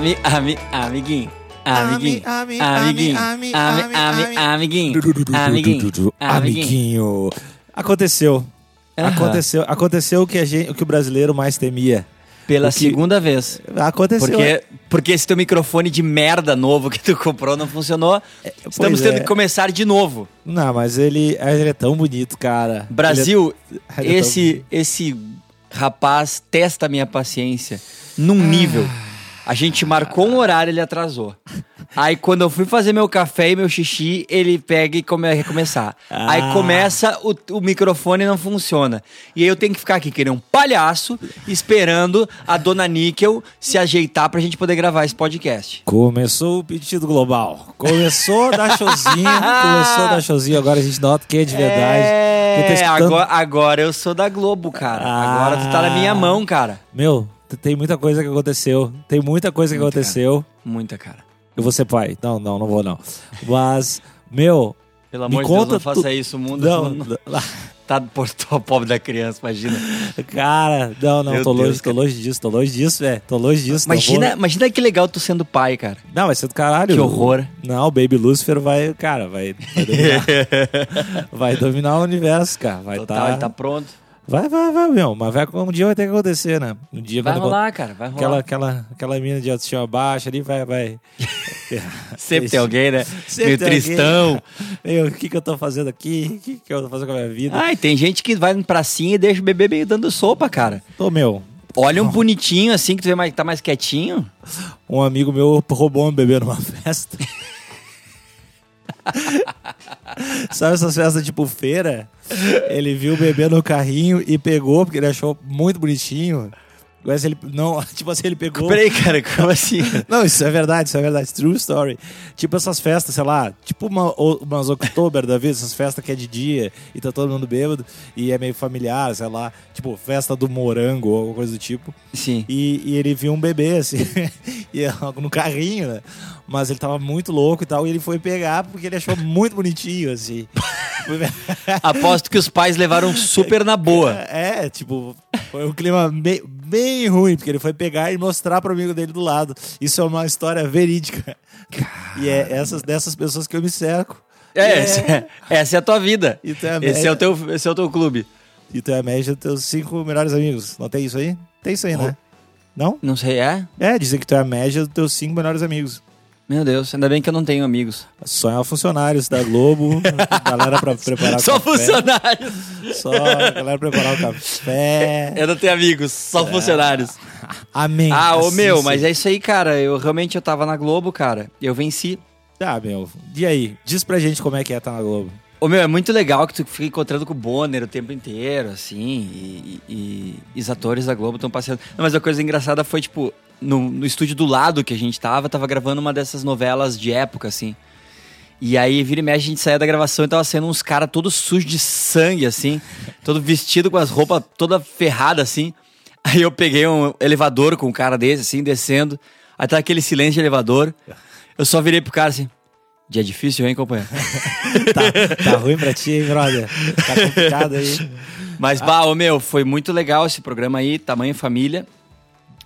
ami, ami, amiguinho. Amiguinho, Ami, ami, amiguinho, ami, ami, ami, ami, ami. amiguinho, amiguinho, amiguinho. Amiguinho. Aconteceu. Aconteceu, aconteceu o que, a gente, o que o brasileiro mais temia. Pela que- segunda vez. Aconteceu. Porque, porque esse teu microfone de merda novo que tu comprou não funcionou. Estamos pois tendo é. que começar de novo. Não, mas ele, ele é tão bonito, cara. Brasil, é- ele é esse, esse rapaz testa a minha paciência num nível. A gente marcou um horário, ele atrasou. Aí quando eu fui fazer meu café e meu xixi, ele pega e come, recomeçar. Aí Ah. começa, o, o microfone não funciona. E aí eu tenho que ficar aqui, que nem um palhaço, esperando a dona Níquel se ajeitar pra gente poder gravar esse podcast. Começou o pedido global. Começou a dar showzinho. começou a dar showzinho. Agora a gente nota que é de verdade. Quem tá É, escutando- agora, agora eu sou da Globo, cara. Ah. Agora tu tá na minha mão, cara. Meu, tem muita coisa que aconteceu. Tem muita coisa que Muita, aconteceu. Muita, cara. Eu vou ser pai. Não, não, não vou não. Mas, meu. Pelo amor de Deus, não faça tu- isso. O mundo Não, não, tá por pobre da criança, imagina. cara, não, não, Meu tô Deus, longe, tô cara. longe disso, tô longe disso, velho. Tô longe disso. não Imagina, vou- imagina que legal tu sendo pai, cara. Não, vai ser do caralho. Que horror. Não, o Baby Lucifer vai, cara, vai, vai dominar. vai dominar o universo, cara. Vai Total, tá... ele tá pronto. Vai, vai, vai, meu. Mas vai, um dia vai ter que acontecer, né? Um dia Vai rolar, cara, vai rolar. Aquela, aquela, aquela mina de autoestima baixa ali vai, vai. Sempre tem alguém, né? Sempre Meio alguém. tristão. O que, que eu tô fazendo aqui? O que, que eu tô fazendo com a minha vida? Ai, tem gente que vai pra pracinha e deixa o bebê meio dando sopa, cara. Ô, meu, Olha um bonitinho assim, que tu vê mais, tá mais quietinho. um amigo meu roubou um bebê numa festa. Sabe essas festas tipo feira? Ele viu o bebê no carrinho e pegou, porque ele achou muito bonitinho. Mas ele. Não, tipo assim, ele pegou. Peraí, cara, como assim? Não, isso é verdade, isso é verdade. True story. Tipo essas festas, sei lá, tipo uma, umas Oktober da vida, essas festas que é de dia e tá todo mundo bêbado e é meio familiar, sei lá, tipo festa do morango ou alguma coisa do tipo. Sim. E, e ele viu um bebê, assim, e é no carrinho, né? Mas ele tava muito louco e tal, e ele foi pegar porque ele achou muito bonitinho, assim. Aposto que os pais levaram super na boa. É, tipo, foi um clima bem, bem ruim, porque ele foi pegar e mostrar pro amigo dele do lado. Isso é uma história verídica. E é essas dessas pessoas que eu me cerco. É, essa é, essa é a tua vida. E tu é a Esse é, o teu, esse é o teu clube. E tu é a média dos teus cinco melhores amigos. Não tem isso aí? Tem isso aí, né? Não? Não sei, é? É, dizem que tu é a média dos teus cinco melhores amigos. Meu Deus, ainda bem que eu não tenho amigos. Só funcionários da Globo, galera pra preparar o Só café. funcionários. Só galera preparar o café. Eu não tenho amigos, só funcionários. Amém. Ah, ô Assim meu, seja. mas é isso aí, cara. Eu realmente eu tava na Globo, cara. Eu venci. Tá, meu. E aí? Diz pra gente como é que é tá na Globo. Ô meu, é muito legal que tu fica encontrando com o Bonner o tempo inteiro, assim, e, e- e os atores da Globo estão passeando. Não, mas a coisa engraçada foi, tipo, no, no estúdio do lado que a gente tava, tava gravando uma dessas novelas de época, assim. E aí, vira e mexe, a gente saía da gravação e tava sendo uns caras todos sujos de sangue, assim, todo vestido com as roupas toda ferrada, assim. Aí eu peguei um elevador com um cara desse, assim, descendo. Aí tá aquele silêncio de elevador. Eu só virei pro cara assim. Dia difícil, hein, companheiro? Tá, tá ruim pra ti, hein, brother? Tá complicado aí. Mas, bah, ô meu, foi muito legal esse programa aí, Tamanho Família.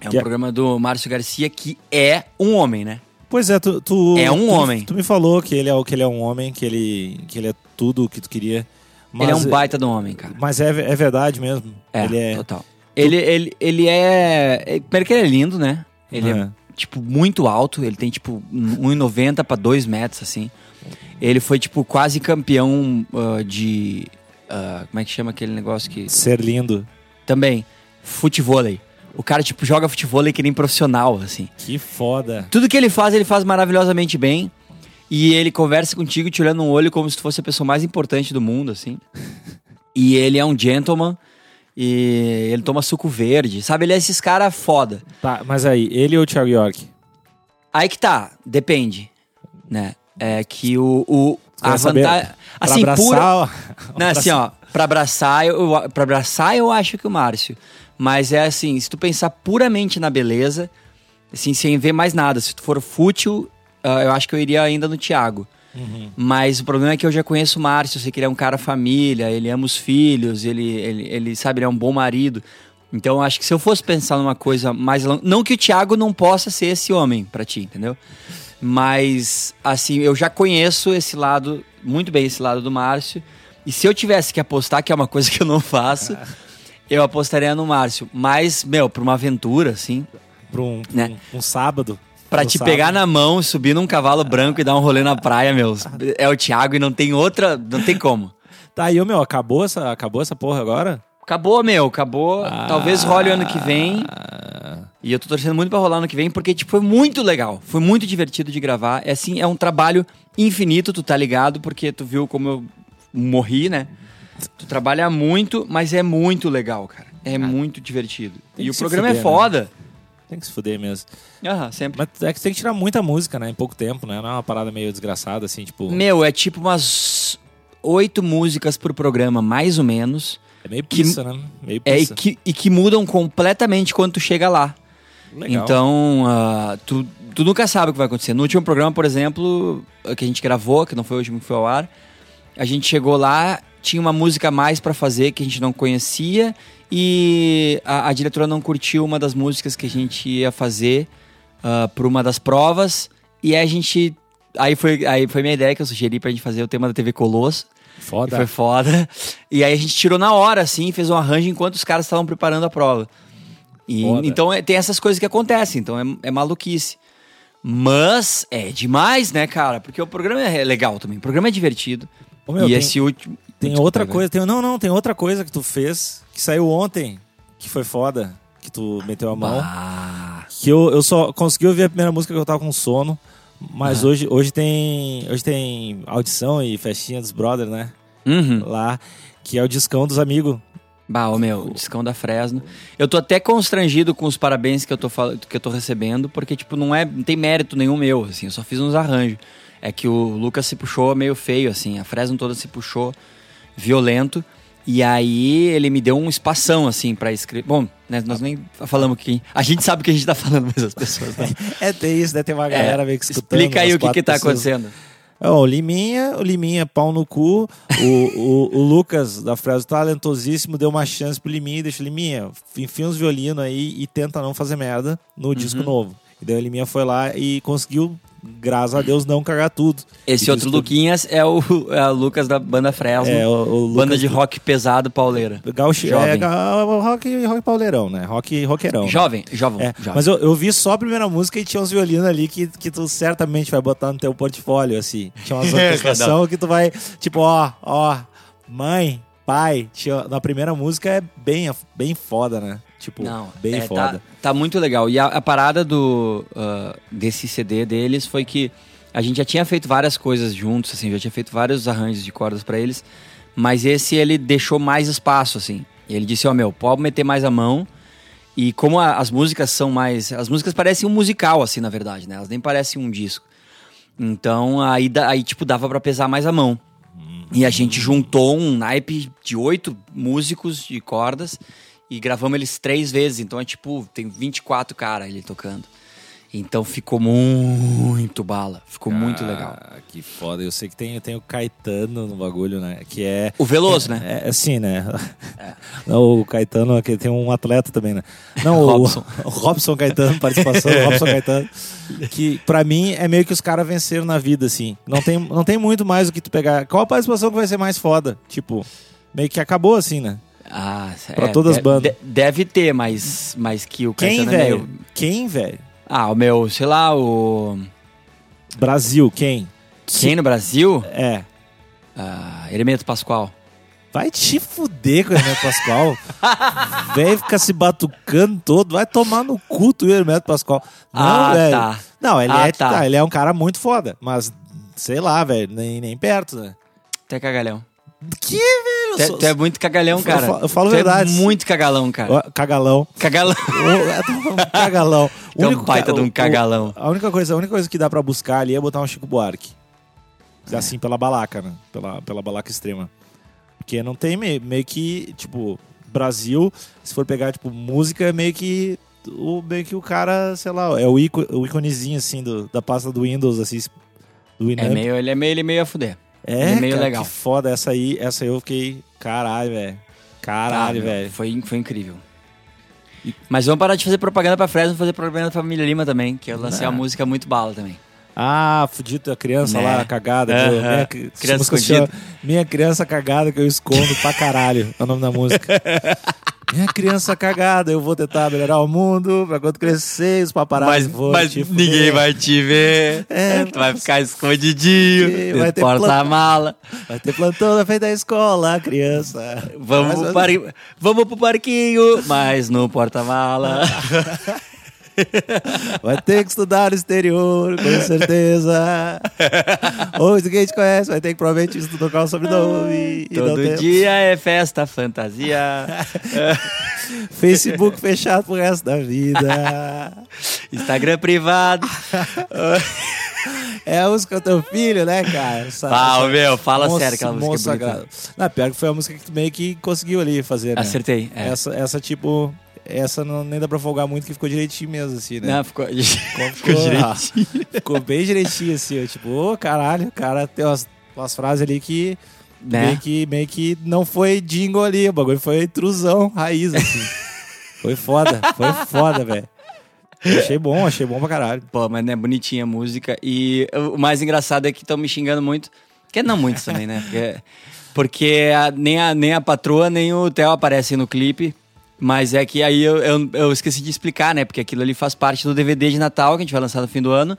É um Que é- programa do Márcio Garcia, que é um homem, né? Pois é, tu. tu- É um tu- homem. Tu me falou que ele é, que ele é um homem, que ele, que ele é tudo o que tu queria. Mas, ele é um baita de um homem, cara. Mas é, é verdade mesmo. É, ele é. total. Ele, ele, ele é... é- Primeiro que ele é lindo, né? Ele é, É. tipo, muito alto. Ele tem, tipo, 1,90 pra 2 metros, assim. Ele foi, tipo, quase campeão ah, de... ah, como é que chama aquele negócio que... Ser lindo. Também, futevôlei. O cara, tipo, joga futevôlei que nem profissional, assim. Que foda. Tudo que ele faz, ele faz maravilhosamente bem. E ele conversa contigo te olhando no olho como se tu fosse a pessoa mais importante do mundo, assim. E ele é um gentleman. E ele toma suco verde, sabe? Ele é esses cara foda. Tá, mas aí, ele ou o Thiago York? Aí que tá, depende, né? É que o... o a vantagem... Pra Assim, abraçar, pura... Não, assim, ó, pra abraçar, eu, pra abraçar eu acho que o Márcio. Mas é assim, se tu pensar puramente na beleza, assim, sem ver mais nada, se tu for fútil, ah, eu acho que eu iria ainda no Thiago. Uhum. Mas o problema é que eu já conheço o Márcio, sei que ele é um cara família, ele ama os filhos, ele, ele, ele sabe, ele é um bom marido. Então, eu acho que se eu fosse pensar numa coisa mais longa. Não que o Thiago não possa ser esse homem pra ti, entendeu? Mas, assim, eu já conheço esse lado, muito bem esse lado do Márcio. E se eu tivesse que apostar, que é uma coisa que eu não faço, eu apostaria no Márcio. Mas, meu, pra uma aventura, assim, Pra um, Né? um, um sábado. Pra te sábado. pegar na mão, subir num cavalo branco e dar um rolê na praia, meu. É o Thiago e não tem outra. Não tem como. Tá aí, meu, acabou essa, acabou essa porra agora? Acabou, meu, acabou. Ah. Talvez role ano que vem. E eu tô torcendo muito pra rolar ano que vem, porque, tipo, foi muito legal. Foi muito divertido de gravar. É assim, é um trabalho infinito, tu tá ligado, porque tu viu como eu morri, né? Tu trabalha muito, mas é muito legal, cara. É muito divertido. E que o programa fuder, é foda. Tem que se fuder mesmo. Aham, sempre. Mas é que tem que tirar muita música, né? Em pouco tempo, né? Não é uma parada meio desgraçada, assim, tipo. Meu, é tipo umas oito músicas por programa, mais ou menos. É meio que- pizza, né? Meio É, e, pizza. que, e que mudam completamente quando tu chega lá. Legal. Então, ah, tu, tu nunca sabe o que vai acontecer. No último programa, por exemplo, que a gente gravou, que não foi o último que foi ao ar, a gente chegou lá, tinha uma música a mais pra fazer que a gente não conhecia e a, a diretora não curtiu uma das músicas que a gente ia fazer ah, por uma das provas e aí a gente... Aí foi, aí foi minha ideia que eu sugeri pra gente fazer o tema da TV Colosso. Foda. foi foda. E aí a gente tirou na hora, assim, fez um arranjo enquanto os caras estavam preparando a prova. E, Foda. então é- tem essas coisas que acontecem, então é, é maluquice. Mas é demais, né, cara? Porque o programa é legal também. O programa é divertido. Ô, meu, e tem- esse último. Tem Desculpa, outra velho. coisa, tem, não, não, tem outra coisa que tu fez que saiu ontem, que foi foda, que tu meteu a mão. Ah, Que eu, eu só consegui ouvir a primeira música que eu tava com sono, mas hoje, hoje tem hoje tem audição e festinha dos brothers, né? uhum. Lá, que é o discão dos amigos. Bah, ô meu, discão da Fresno. Eu tô até constrangido com os parabéns que eu tô, fal- que eu tô recebendo, porque, tipo, não, é, não tem mérito nenhum meu, assim, eu só fiz uns arranjos. É que o Lucas se puxou meio feio, assim, a Fresno toda se puxou violento, e aí ele me deu um espação, assim, pra escrever. Bom, né, nós nem falamos que. A gente sabe o que a gente tá falando, mas as pessoas não. É, tem isso, né? Tem uma galera É, meio que escutando. Explica aí o que, que tá pessoas. acontecendo. Ó, o Liminha, o Liminha, pau no cu. O, o, o Lucas da Fresno, talentosíssimo, deu uma chance pro Liminha e Liminha, enfia uns violinos aí e tenta não fazer merda no Uhum. disco novo. E daí o Liminha foi lá e conseguiu, graças a Deus, não cagar tudo. Esse E outro. Luquinhas é o, é o Lucas da banda Fresno. É, o, o Lucas banda de rock pesado pauleira. Gaúcho, Jovem. é, ga- rock, rock pauleirão, né? Rock roqueirão. né? Jovem, jovem, É, jovem. mas eu, eu vi só a primeira música e tinha uns violinos ali que, que tu certamente vai botar no teu portfólio, assim. Tinha umas É, orquestração que tu vai, tipo, ó, ó, mãe, pai. Tinha, na primeira música é bem, bem foda, né? Tipo, Não, bem é, foda. Tá, tá muito legal. E a, a parada do, ah, desse CD deles foi que a gente já tinha feito várias coisas juntos, assim, já tinha feito vários arranjos de cordas pra eles, mas esse ele deixou mais espaço, assim. E ele disse, ó, meu, pode meter mais a mão. E como a- as músicas são mais. As músicas parecem um musical, assim, na verdade, né? Elas nem parecem um disco. Então aí, aí tipo, dava pra pesar mais a mão. E a gente juntou um naipe de oito músicos de cordas e gravamos eles três vezes. Então é tipo, tem 24 caras ele tocando. Então ficou muito bala. Ficou muito legal. Ah, que foda. Eu sei que tem, tem o Caetano no bagulho, né? Que é. O Veloso, né? É, assim, né? Não, o Caetano, aqui tem um atleta também, né? Não, o Robson. o Robson Caetano, participação do Robson Caetano. Que pra mim é meio que os caras venceram na vida, assim. Não tem, não tem muito mais o que tu pegar. Qual a participação que vai ser mais foda? Tipo, meio que acabou assim, né? Ah, Pra todas as bandas. de- deve ter, mas, mas que o Quem, é velho? meio- Quem, velho? Ah, o meu, sei lá, o. Brasil, quem? Quem no Brasil? É. Ah, Hermeto Pascoal. Vai te fuder com o Hermeto Pascoal. velho, fica se batucando todo. Vai tomar no cu tu, Hermeto Pascoal. Não, Ah, velho. tá. Não, ele, Ah, é, tá. tá, ele é um cara muito foda. Mas, sei lá, velho, nem, nem perto, né? Até cagalhão. Que, velho? Tu é, sou- tu é muito cagalhão, Eu cara. fa- eu falo tu verdade. É muito cagalão, cara. Cagalão. Cagalão. Cagalão. O é um único baita ca- de um o- o- cagalão. A única, coisa, a única coisa que dá pra buscar ali é botar um Chico Buarque. Assim, pela balaca, né? Pela, pela balaca extrema. Porque não tem meio, meio que, tipo, Brasil, se for pegar, tipo, música, é meio que o, meio que o cara, sei lá, é o, ico, o íconezinho, assim, do, da pasta do Windows, assim, do Winamp. É meio, ele é meio, ele é meio a fuder. É, é meio cara, legal. que foda. Essa aí, essa aí eu fiquei, caralho, velho. Caralho, Ah, velho. Foi, foi incrível. Mas vamos parar de fazer propaganda pra Fresno, fazer propaganda pra Família Lima também, que eu lancei Ah. uma música muito bala também. Ah, fudido, a criança Né? lá, cagada. Aham. viu? Minha, cri- essa Criança escondida. Minha criança cagada que eu escondo pra caralho. É o nome da música. Minha criança cagada, eu vou tentar melhorar o mundo pra quando crescer os paparazzi Mas, vão mas ninguém vai te ver. É, tu vai ficar escondidinho. Vai ter porta-mala. Vai ter plantão na frente da escola, criança. Vamos, Mas- pro par... Vamos pro parquinho, mas no porta-mala. Vai ter que estudar no exterior, com certeza. Ou ninguém te conhece, vai ter que provavelmente tocar o sobrenome. Todo dia é festa, fantasia. Facebook fechado pro resto da vida. Instagram privado. É a música do teu filho, né, cara? Essa, Ah, essa- meu, fala Moça- sério aquela música é bonita. Não, pior que foi a música que tu meio que conseguiu ali fazer, né? Acertei. É. Essa, essa, tipo, essa não, nem dá pra folgar muito, que ficou direitinho mesmo, assim, né? Não, ficou, ficou Ficou- direitinho. Ficou bem direitinho, assim, ó, tipo, ô, caralho, o cara tem umas, umas frases ali que, Né? meio que meio que não foi jingle ali, o bagulho foi intrusão, raiz, assim. foi foda, foi foda, velho. Achei bom, achei bom pra caralho. Pô, mas né, bonitinha a música. E o mais engraçado é que estão me xingando muito. Que não muito também, né? Porque, porque a- nem, a, nem a patroa, nem o Theo aparecem no clipe. Mas é que aí eu, eu, eu esqueci de explicar, né? Porque aquilo ali faz parte do DVD de Natal que a gente vai lançar no fim do ano.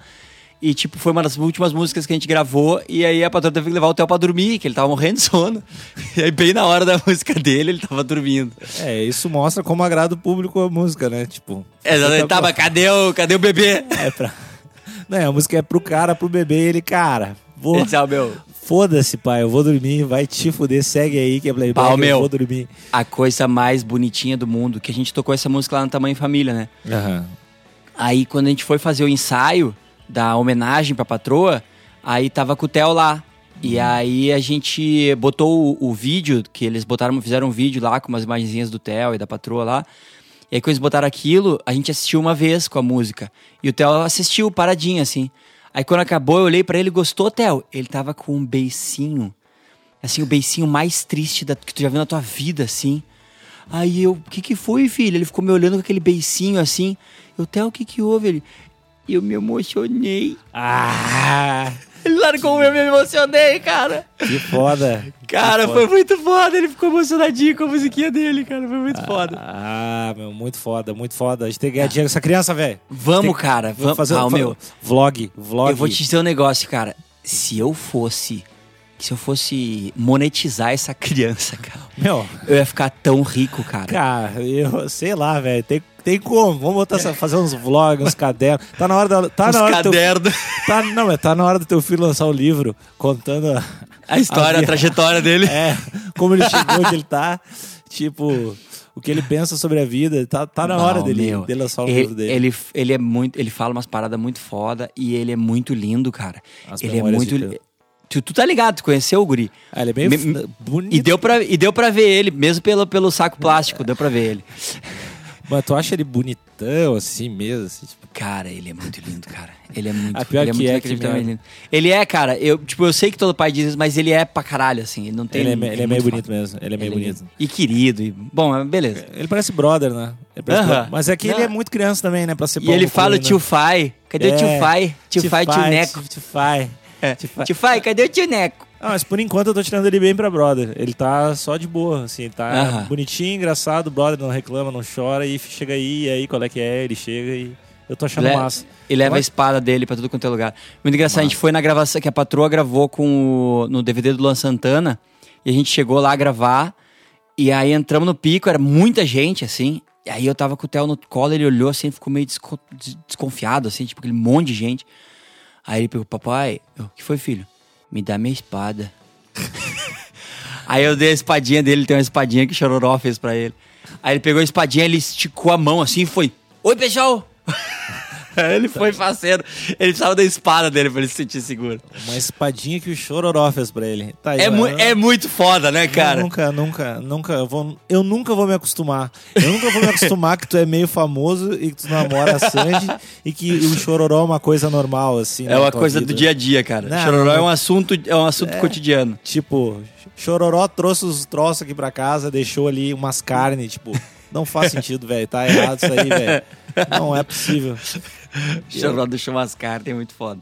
E, tipo, foi uma das últimas músicas que a gente gravou. E aí a patroa teve que levar o Theo pra dormir, que ele tava morrendo de sono. E aí, bem na hora da música dele, ele tava dormindo. É, isso mostra como agrada o público a música, né? Tipo. Exatamente. Tá, mas cadê o, cadê o bebê? É pra. Não, a música é pro cara, pro bebê, ele, cara, vou. Ele disse, ah, meu, Foda-se, pai, eu vou dormir, vai te fuder, segue aí que é Playboy, Pau, eu meu. vou dormir. a coisa mais bonitinha do mundo, que a gente tocou essa música lá no Tamanho Família, né? Aham. Aí quando a gente foi fazer o ensaio da homenagem pra patroa, aí tava com o Theo lá. E aí a gente botou o, o vídeo, que eles botaram, fizeram um vídeo lá com umas imagenzinhas do Theo e da patroa lá. E aí quando eles botaram aquilo, a gente assistiu uma vez com a música. E o Theo assistiu paradinho, assim. Aí quando acabou, eu olhei pra ele, gostou, Theo? Ele tava com um beicinho. Assim, o beicinho mais triste da- que tu já viu na tua vida, assim. Aí eu, o que que foi, filho? Ele ficou me olhando com aquele beicinho assim. Eu, Theo, o que que houve? Ele, eu me emocionei. Ah, Ele largou eu me emocionei, cara. que foda. Cara, foi foda. muito foda. Ele ficou emocionadinho com a musiquinha dele, cara. Foi muito foda. Ah, meu, muito foda, muito foda. A gente tem que ganhar dinheiro com essa criança, velho. Vamos, Tem- cara. Vamos fazer ah, um meu. vlog, vlog. Eu vou te dizer um negócio, cara. Se eu fosse. Se eu fosse monetizar essa criança, cara, Meu, eu ia ficar tão rico, cara. cara, eu sei lá, velho. Tem, tem como. Vamos botar, fazer uns vlogs, uns cadernos. Tá na hora da. Tá na hora do teu, cadernos. tá, Não, mas tá na hora do teu filho lançar o livro contando a, A história, a, vi- trajetória dele. É, como ele chegou, onde ele tá. Tipo, o que ele pensa sobre a vida. Tá, tá na hora Não, dele, meu, dele lançar o ele, livro dele. Ele, ele é muito. Ele fala umas paradas muito foda e ele é muito lindo, cara. As ele é muito. Tu, tu tá ligado, tu conheceu o Guri. Ah, ele é meio Me- bonito. E deu, pra, e deu pra ver ele, mesmo pelo, pelo saco plástico, deu pra ver ele. Mas tu acha ele bonitão, assim mesmo? Assim, tipo, Cara, ele é muito lindo, cara. Ele é muito, Ah, pior ele é que muito é, que lindo. Ele é, cara, eu, tipo, eu sei que todo pai diz isso, mas ele é pra caralho, assim. Ele não tem. ele é, ele é meio bonito mesmo. Ele é meio Ele bonito. E querido. E, bom, beleza. Ele parece brother, né? Ele parece Aham. brother. Mas é que ele Não. é muito criança também, né? Pra ser E ele fala o ainda. tio Fai. Cadê o tio É, Fai? Tio Fai, tio Neco. Tio Fai. É. Tio Fai. Tio Fai, cadê o tio Neco? Ah, mas por enquanto eu tô tirando ele bem pra brother. Ele tá só de boa, assim. Ele tá Aham. bonitinho, engraçado. Brother não reclama, não chora. E chega aí, e aí qual é que é? Ele chega e... Eu tô achando Le- massa. E leva a espada dele pra tudo quanto é lugar. Muito engraçado, a gente Massa. foi na gravação que a patroa gravou com o, no DVD do Luan Santana. E a gente chegou lá a gravar. E aí entramos no pico, era muita gente, assim. E aí eu tava com o Theo no colo, ele olhou assim, ficou meio desco- des- desconfiado, assim, tipo aquele monte de gente. Aí ele pegou, papai, o que foi, filho? Me dá minha espada. aí eu dei a espadinha dele, ele tem uma espadinha que o Chororó fez pra ele. Aí ele pegou a espadinha, ele esticou a mão assim e foi: Oi, pessoal! ele foi faceiro. Ele precisava da espada dele pra ele se sentir seguro. Uma espadinha que o Chororó fez pra ele. Tá aí, É, mu é muito foda, né, cara? Eu nunca, nunca, nunca eu vou, eu nunca vou me acostumar. Eu nunca vou me acostumar que tu é meio famoso e que tu namora a Sandy e que o chororó é uma coisa normal, assim. É uma coisa vida. do dia a dia, cara. Não, Chororó não, é um assunto, é um assunto cotidiano. Tipo, chororó trouxe os troços aqui pra casa, deixou ali umas carnes, tipo, Não faz sentido, velho. Tá errado isso aí, velho. Não é possível. Jornal do Chumascar tem muito foda.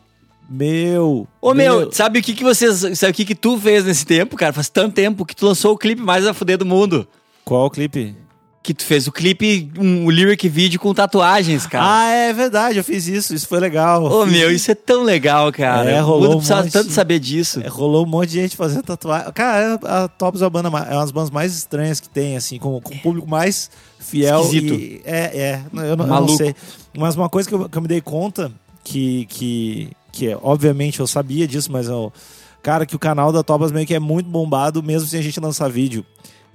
Meu. Ô, meu, sabe o que que vocês... Sabe o que que tu fez nesse tempo, cara? Faz tanto tempo que tu lançou o clipe mais a fuder do mundo. Qual o clipe? Que tu fez o clipe, um lyric vídeo com tatuagens, cara. Ah, é verdade, eu fiz isso. Isso foi legal. Ô, meu, isso é tão legal, cara. É, O rolou mundo um precisava monte. tanto saber disso. É, rolou um monte de gente fazendo tatuagem. Cara, a Tops é uma banda, é uma das bandas mais estranhas que tem, assim, com, com o público mais fiel. Esquisito. e- é, é. Eu não, eu não sei. Mas uma coisa que eu, que eu me dei conta, que, que, que obviamente eu sabia disso, mas eu, cara, que o canal da Topas meio que é muito bombado, mesmo sem a gente lançar vídeo.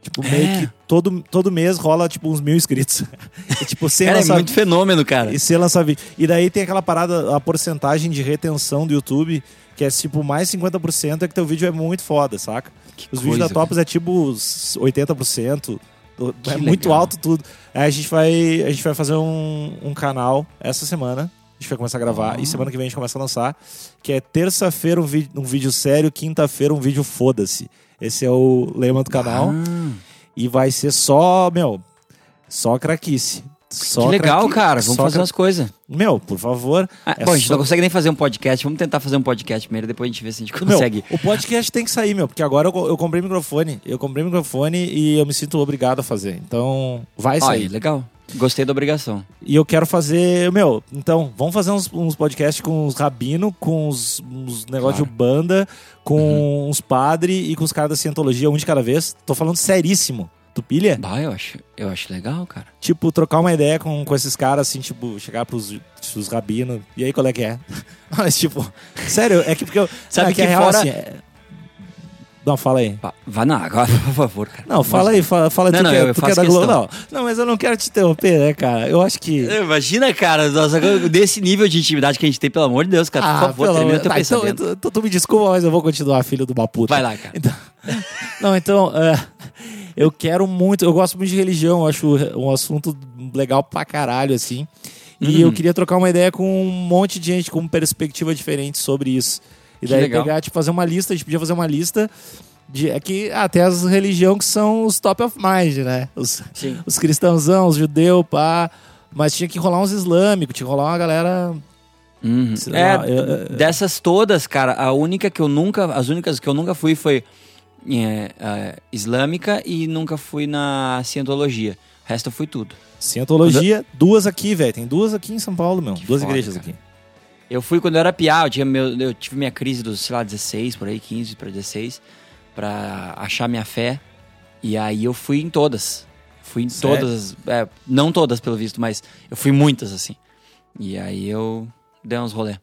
Tipo, meio É. que todo, todo mês rola, tipo, uns mil inscritos. e, tipo, sem Cara, é lançar muito fenômeno, cara. e se lançar vídeo. E daí tem aquela parada, a porcentagem de retenção do YouTube, que é tipo mais 50%, é que teu vídeo é muito foda, saca? Que Os vídeos da coisa, Tops é tipo uns 80%. do- Que é muito legal. alto tudo. Aí a gente vai, a gente vai fazer um, um canal essa semana. A gente vai começar a gravar. Ah. E semana que vem a gente começa a lançar. Que é terça-feira um, um vídeo sério, quinta-feira um vídeo foda-se. Esse é o lema do canal. Ah, E vai ser só, meu, só craquice. Só que legal, cara. Vamos só fazer cra- umas coisas. Meu, por favor. Ah, É bom, a gente só- não consegue nem fazer um podcast. Vamos tentar fazer um podcast primeiro, depois a gente vê se a gente Meu, consegue. o podcast tem que sair, meu, porque agora eu, eu comprei microfone. Eu comprei microfone e eu me sinto obrigado a fazer. Então, vai Olha, sair. legal. Gostei da obrigação. E eu quero fazer, meu, então, vamos fazer uns, uns podcasts com os rabino, com os, uns negócios Claro. de banda, com Uhum. uns padres e com os caras da cientologia, um de cada vez. Tô falando seríssimo. Tu pilha? Bah, eu acho, eu acho legal, cara. Tipo, trocar uma ideia com, com esses caras, assim, tipo, chegar pros, pros rabinos. E aí, qual é que é? Mas, tipo, sério, é que porque eu. Sabe é que a real, fora- assim, é- Não, fala aí. Vai na água, por favor, cara. Não, fala aí, fala, fala Não, tu não, que, é- eu tu que é da Globo. Não, não, mas eu não quero te interromper, né, cara? Eu acho que. Imagina, cara, nossa, desse nível de intimidade que a gente tem, pelo amor de Deus, cara. por favor, Ah, pelo termina teu tá, pensamento. então, então tu me desculpa, mas eu vou continuar, filho de uma puta. Vai lá, cara. Então, não, então, é, eu quero muito, eu gosto muito de religião, acho um assunto legal pra caralho, assim. E Uhum. eu queria trocar uma ideia com um monte de gente com perspectiva diferente sobre isso. E Que daí legal. pegar, tipo, fazer uma lista, a gente podia fazer uma lista de. É que até as religiões que são os top of mind, né? Os, Sim. os cristãozão, os judeus, pá. Mas tinha que rolar uns islâmicos, tinha que rolar uma galera. Uhum. sei É, lá, eu- eu- dessas todas, cara, a única que eu nunca. As únicas que eu nunca fui foi é, é, islâmica e nunca fui na cientologia. O resto eu fui tudo. Cientologia, duas aqui, velho. Tem duas aqui em São Paulo, meu. duas foda, igrejas cara. aqui. Eu fui quando eu era piá, eu, tinha meu, eu tive minha crise dos, sei lá, 16, por aí, 15 para 16, pra achar minha fé. E aí eu fui em todas. Fui em Sério? todas, é, não todas pelo visto, mas eu fui muitas, assim. E aí eu dei uns rolê.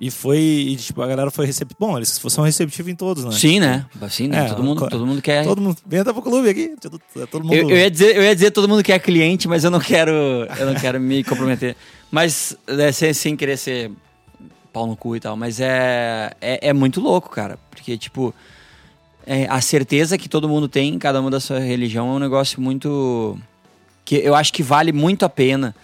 E foi, e, tipo, a galera foi receptiva. Bom, eles são receptivos em todos, né? Sim, né? Assim, né? É, todo, mundo, todo mundo quer. Todo mundo. Entra pro clube aqui. Todo, todo mundo. Eu, eu ia dizer, eu ia dizer todo mundo quer cliente, mas eu não quero, eu não quero me comprometer. Mas é, sem, sem querer ser pau no cu e tal, mas é, é, é muito louco, cara. Porque, tipo, é, a certeza que todo mundo tem em cada uma da sua religião é um negócio muito. que eu acho que vale muito a pena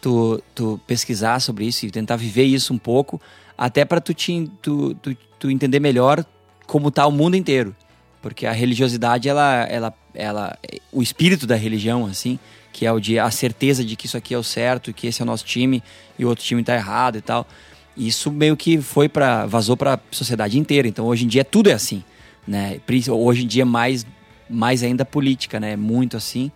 tu, tu pesquisar sobre isso e tentar viver isso um pouco, até para tu, te, tu, tu, tu entender melhor como tá o mundo inteiro. Porque a religiosidade, ela, ela, ela, o espírito da religião, assim, que é o de a certeza de que isso aqui é o certo, que esse é o nosso time e o outro time tá errado e tal. Isso meio que foi para vazou para a sociedade inteira. Então hoje em dia tudo é assim, né? Hoje em dia mais mais ainda política, né? Muito assim.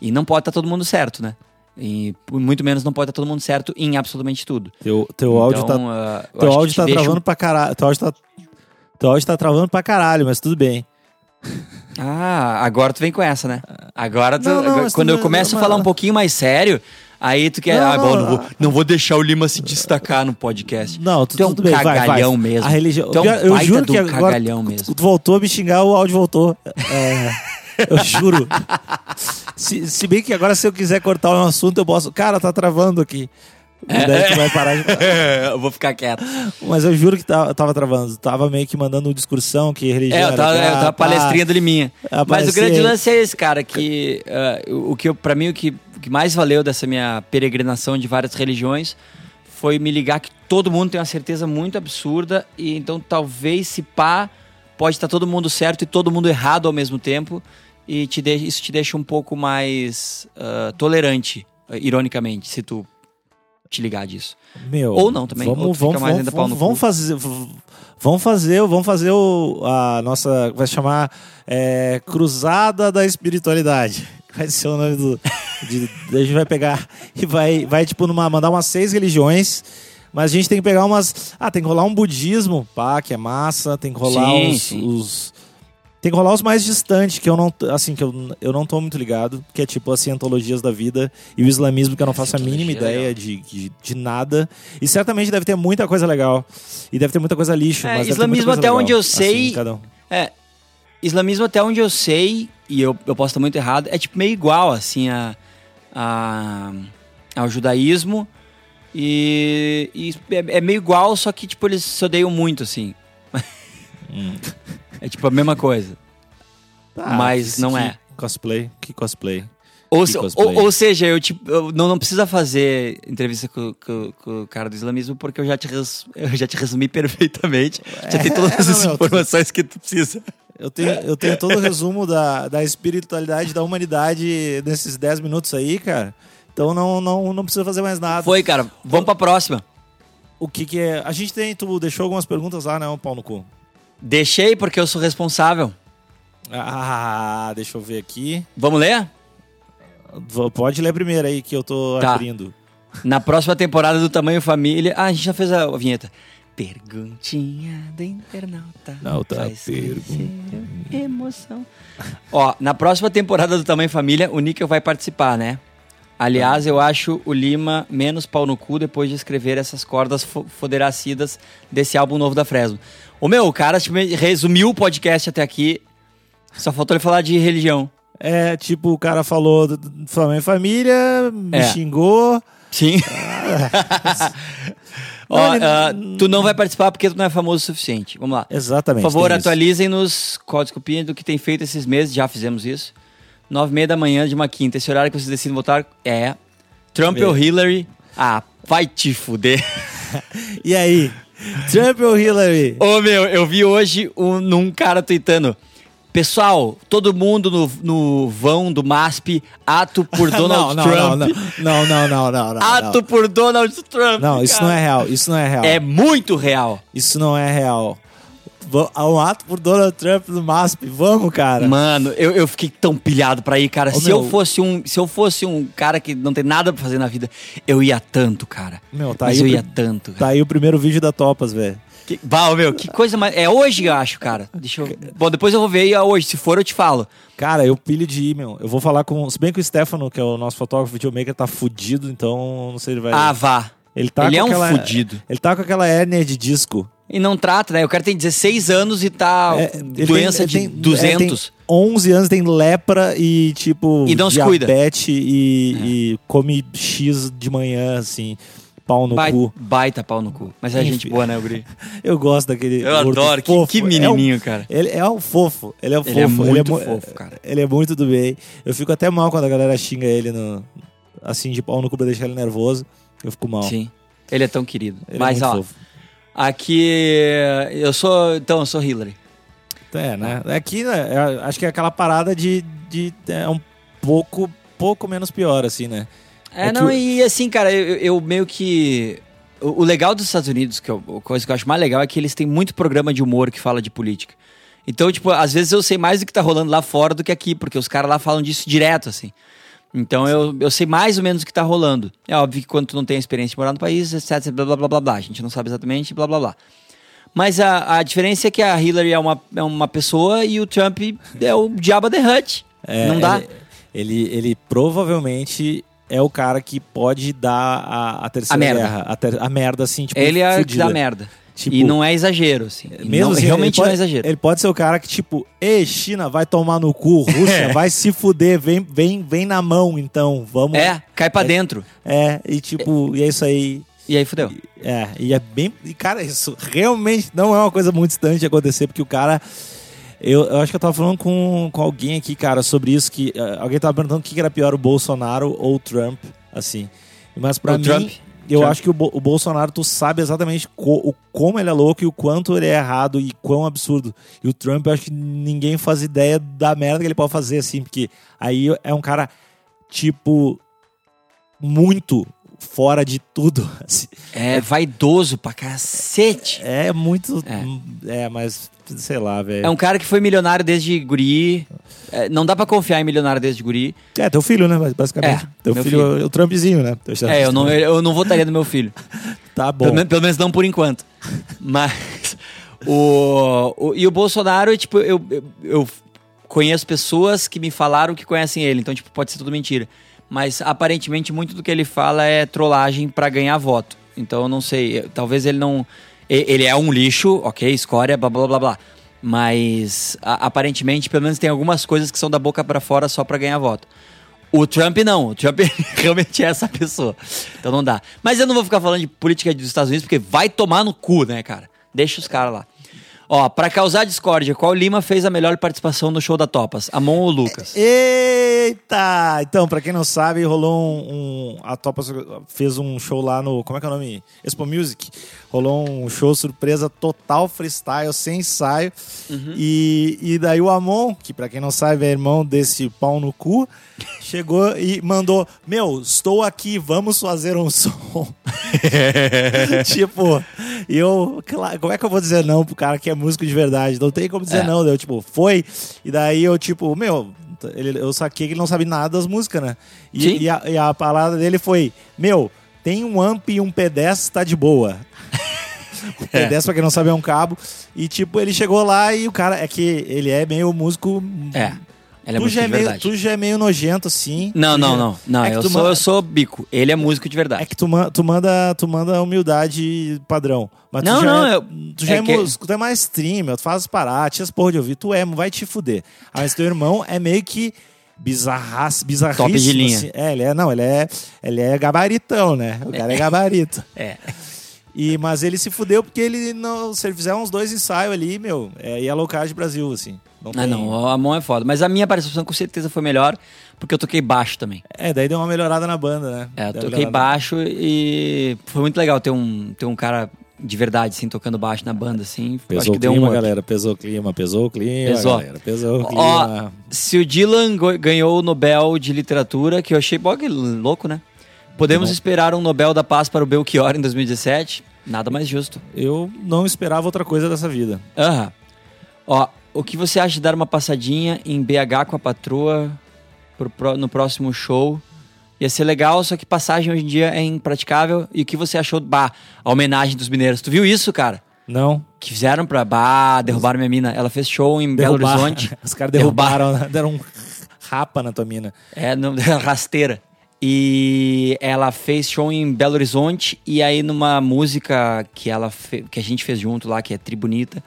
E não pode estar todo mundo certo, né? E muito menos não pode estar todo mundo certo em absolutamente tudo. Teu, teu áudio tá. Então, eu Teu áudio tá deixa um- travando pra caralho. Teu áudio tá. Teu áudio tá travando pra caralho, mas tudo bem. Ah, agora tu vem com essa, né? Agora tu, Não, não, agora- quando eu começo a mas- falar um pouquinho mais sério, aí tu quer, Não, ah, bom, não, vou, não vou deixar o Lima se destacar no podcast. Não, tu, Tu é um tudo bem, vai, vai. cagalhão mesmo. A religião. Tu é um eu juro um que agora cagalhão mesmo. Tu voltou a me xingar, o áudio voltou. É, eu juro. se, se bem que agora, se eu quiser cortar um assunto, eu posso. Cara, tá travando aqui. É, daí tu vai parar de eu vou ficar quieto. Mas eu juro que tava, tava travando. Tava meio que mandando discursão que religião. É, eu era tava, que, eu tava pá. palestrinha do Liminha. Mas o grande lance é esse, cara, que o o que eu, pra mim o que, o que mais valeu dessa minha peregrinação de várias religiões foi me ligar que todo mundo tem uma certeza muito absurda e então talvez se pá pode estar todo mundo certo e todo mundo errado ao mesmo tempo e te de- isso te deixa um pouco mais ah, tolerante, ironicamente, se tu te ligar disso. Meu, Ou não também, Vamos, ou vamos, vamos, vamos, fazer. Vamos fazer, vamos fazer o, a nossa. Vai chamar é, Cruzada da Espiritualidade. Vai ser o nome do. de- a gente vai pegar e vai, vai tipo, numa, mandar umas seis religiões. Mas a gente tem que pegar umas. Ah, tem que rolar um budismo, pá, que é massa. Tem que rolar Sim, os, sim. os- Tem que rolar os mais distantes, que eu não. Assim, que eu, eu não tô muito ligado. Que é tipo as cientologias da vida e o islamismo, que eu não faço a mínima é ideia de, de, de nada. E certamente deve ter muita coisa legal. E deve ter muita coisa lixo. É, islamismo até onde legal, eu sei- assim, um. É, islamismo até onde eu sei, e eu, eu posso estar muito errado, é tipo meio igual, assim, a, a- ao judaísmo. E, e é, é meio igual, só que, tipo, eles se odeiam muito, assim. É tipo a mesma coisa. Ah, Mas não é. Cosplay, que cosplay. Ou, Que se- cosplay. ou, ou seja, eu, tipo, eu não, não precisa fazer entrevista com, com- com o cara do islamismo, porque eu já te, res- eu já te resumi perfeitamente. já tem todas É, não, as meu, tu- informações que tu precisa. Eu tenho, eu tenho todo o resumo da, da espiritualidade da humanidade nesses 10 minutos aí, cara. Então não, não, não precisa fazer mais nada. Foi, cara. Vamos pra próxima. O que que é? A gente tem, tu deixou algumas perguntas lá, né, um pau no cu. Deixei porque eu sou responsável. Ah, deixa eu ver aqui. Vamos ler? Pode ler primeiro aí que eu tô Tá. abrindo. Na próxima temporada do Tamanho Família. Ah, a gente já fez a vinheta. Perguntinha do internauta. Tá, Faz pergun- crescer emoção. Ó, na próxima temporada do Tamanho Família, o Níquel vai participar, né? Aliás, eu acho o Lima menos pau no cu depois de escrever essas cordas fo foderacidas desse álbum novo da Fresno. Ô meu, o cara tipo, resumiu o podcast até aqui. Só faltou ele falar de religião. É, tipo, o cara falou do- Flamengo Família, me É. xingou. Sim. Ó, Não, ele- ah, tu não vai participar porque tu não é famoso o suficiente. Vamos lá. Exatamente. Por favor, atualizem-nos código copinha do que tem feito esses meses. Já fizemos isso. Nove e meia da manhã de uma quinta. Esse horário que vocês decidem votar é Trump ou Hillary. Ah, vai te fuder. E aí? Trump ou Hillary? Ô, meu, eu vi hoje um, num cara tweetando. Pessoal, todo mundo no, no vão do MASP, ato por Donald não, Trump. Não, não, não, não, não, não, não. Ato por Donald Trump. Não, isso não é real. Isso não é real. É muito real. Isso não é real. Um ato por Donald Trump no MASP. Vamos, cara. Mano, eu, eu fiquei tão pilhado pra ir, cara. Ô, se meu. eu fosse um, se eu fosse um cara que não tem nada pra fazer na vida, eu ia tanto, cara. Meu, tá Mas aí, eu ia tanto. tá aí o primeiro vídeo da Topas, velho. Que, bah, meu, que coisa mais. É hoje, eu acho, cara. Deixa eu. Bom, depois eu vou ver aí é hoje. Se for, eu te falo. Cara, eu pilho de ir, meu. Eu vou falar com. Se bem que o Stefano, que é o nosso fotógrafo videomaker, tá fudido, então não sei se ele vai. Ah, vá. ele tá ele com é um aquela- fudido. Ele tá com aquela hérnia de disco. E não trata, né? O cara tem 16 anos e tá É, doença tem- de tem- 200. é, tem 11 anos, tem lepra e, tipo, E não se cuida. É. e, e come X de manhã, assim, pau no Bai- cu. baita pau no cu. Mas é Enfim. gente boa, né, o Guri? Eu gosto daquele. Eu adoro. Que, que É um- menininho, cara. Ele é um fofo. Ele é um Ele é fofo. muito mu- fofo, cara. Ele é muito do bem. Eu fico até mal quando a galera xinga ele no, assim, de pau no cu pra deixar ele nervoso. Eu fico mal. Sim. Ele é tão querido. Ele Mas, é ó, fofo. aqui. Eu sou. Então, eu sou Hillary. É, né? Aqui, né, é- acho que é aquela parada de, de é um pouco, pouco menos pior, assim, né? É, É que não, o- e assim, cara, eu, eu meio que. O, o legal dos Estados Unidos, que eu, a coisa que eu acho mais legal é que eles têm muito programa de humor que fala de política. Então, tipo, às vezes eu sei mais do que tá rolando lá fora do que aqui, porque os caras lá falam disso direto, assim. Então eu, eu sei mais ou menos o que tá rolando. É óbvio que quando tu não tem a experiência de morar no país, etc, blá blá blá blá blá, a gente não sabe exatamente, blá blá blá. Mas a, a diferença é que a Hillary é uma, é uma pessoa e o Trump é o Jabba the Hutt. É, não dá? Ele, ele, ele provavelmente é o cara que pode dar a, a terceira A merda. guerra. A, ter- a merda, assim, tipo, Ele é o que dá merda. Tipo, e não é exagero, assim. Mesmo não, assim, realmente pode, não é exagero. Ele pode ser o cara que, tipo, Ei, China, vai tomar no cu, Rússia, vai se fuder, vem, vem, vem na mão, então, vamos. É, cai pra dentro. É, e tipo, e é isso aí. E aí fudeu. É, e é bem. E, cara, isso realmente não é uma coisa muito distante de acontecer, porque o cara. Eu, eu acho que eu tava falando com, com alguém aqui, cara, sobre isso, que eh, alguém tava perguntando o que era pior, o Bolsonaro ou o Trump, assim. Mas pra O mim. Trump? eu Trump. acho que o, Bo- o Bolsonaro, tu sabe exatamente co- o, como ele é louco e o quanto ele é errado e quão absurdo. E o Trump, eu acho que ninguém faz ideia da merda que ele pode fazer, assim, porque aí é um cara, tipo, muito fora de tudo. assim. É vaidoso pra cacete. É muito. É. É, mas sei lá, velho. É um cara que foi milionário desde guri. É, não dá pra confiar em milionário desde guri. É, teu filho, né? Basicamente. É, teu filho, filho. é o Trumpzinho, né? É, eu não, eu não votaria no meu filho. Tá bom. Pelo, pelo menos não por enquanto. Mas. O, o- e o Bolsonaro, tipo, eu, eu, eu conheço pessoas que me falaram que conhecem ele, então, tipo, pode ser tudo mentira. Mas aparentemente muito do que ele fala é trollagem pra ganhar voto. Então eu não sei, talvez ele não. Ele é um lixo, ok, escória, blá blá blá blá. Mas a- aparentemente, pelo menos tem algumas coisas que são da boca pra fora só pra ganhar voto. O Trump não, o Trump realmente é essa pessoa. Então não dá. Mas eu não vou ficar falando de política dos Estados Unidos porque vai tomar no cu, né, cara? Deixa os caras lá. Ó, pra causar discórdia, qual Lima fez a melhor participação no show da Topas? Amon ou Lucas? Eita! Então, pra quem não sabe, rolou um, um- A Topa fez um show lá no. Como é que é o nome? Expo Music. Rolou um show surpresa total freestyle, sem ensaio. E, e daí o Amon, que pra quem não sabe é irmão desse pau no cu, chegou e mandou: Meu, estou aqui, vamos fazer um som. tipo, eu. Como é que eu vou dizer não pro cara que é músico de verdade? Não tem como dizer É. não. Deu, tipo, foi. E daí eu, tipo, meu, ele, eu saquei que ele não sabe nada das músicas, né? E, e a, e a palavra dele foi: Meu, tem um amp e um pedestre, tá de boa. O pedestre, pra quem não sabe, é um cabo. E, tipo, ele chegou lá e o cara. É que ele é meio músico. É. Ele é tu, já é meio, tu já é meio nojento, assim. Não, não, já- não. Não, É eu, sou, ma- eu sou bico. Ele é músico de verdade. É que tu, tu manda, tu manda humildade padrão. Mas tu Não, já não, é, eu- tu já é é, que- músico, tu é mais streamer, tu faz tira as porra de ouvir, tu é, vai te fuder. Ah, Mas teu irmão é meio que bizarras, bizarríssimo. Top de linha. assim. É, ele é, não, ele é, ele é gabaritão, né? O cara é gabarito. É. E, mas ele se fudeu porque ele não. Se ele fizer uns dois ensaios ali, meu, é Yellow Card Brasil, assim. Não Ah, não, o Amon é foda. Mas a minha participação com certeza foi melhor, porque eu toquei baixo também. É, daí deu uma melhorada na banda, né? É, eu Deu toquei baixo e foi muito legal ter um, ter um cara de verdade, assim, tocando baixo na banda, assim. Pesou acho que deu clima, um galera. Pesou o clima, pesou o clima, Pesou. galera. Pesou o Ó, clima. se o Dylan ganhou o Nobel de Literatura, que eu achei que louco, né? Podemos esperar um Nobel da Paz para o Belchior em 2017? Nada mais justo. Eu não esperava outra coisa dessa vida. Aham. Ó, o que você acha de dar uma passadinha em BH com a patroa pro no próximo show? Ia ser legal, só que passagem hoje em dia é impraticável. E o que você achou, bah, a homenagem dos mineiros? Tu viu isso, cara? Não. Que fizeram pra, bah, derrubaram minha mina. Ela fez show em Belo Derrubar- Horizonte. Os caras derrubaram, né? deram um rapa na tua mina. É, não, rasteira. E ela fez show em Belo Horizonte e aí numa música que ela que a gente fez junto lá, que é Tribunita,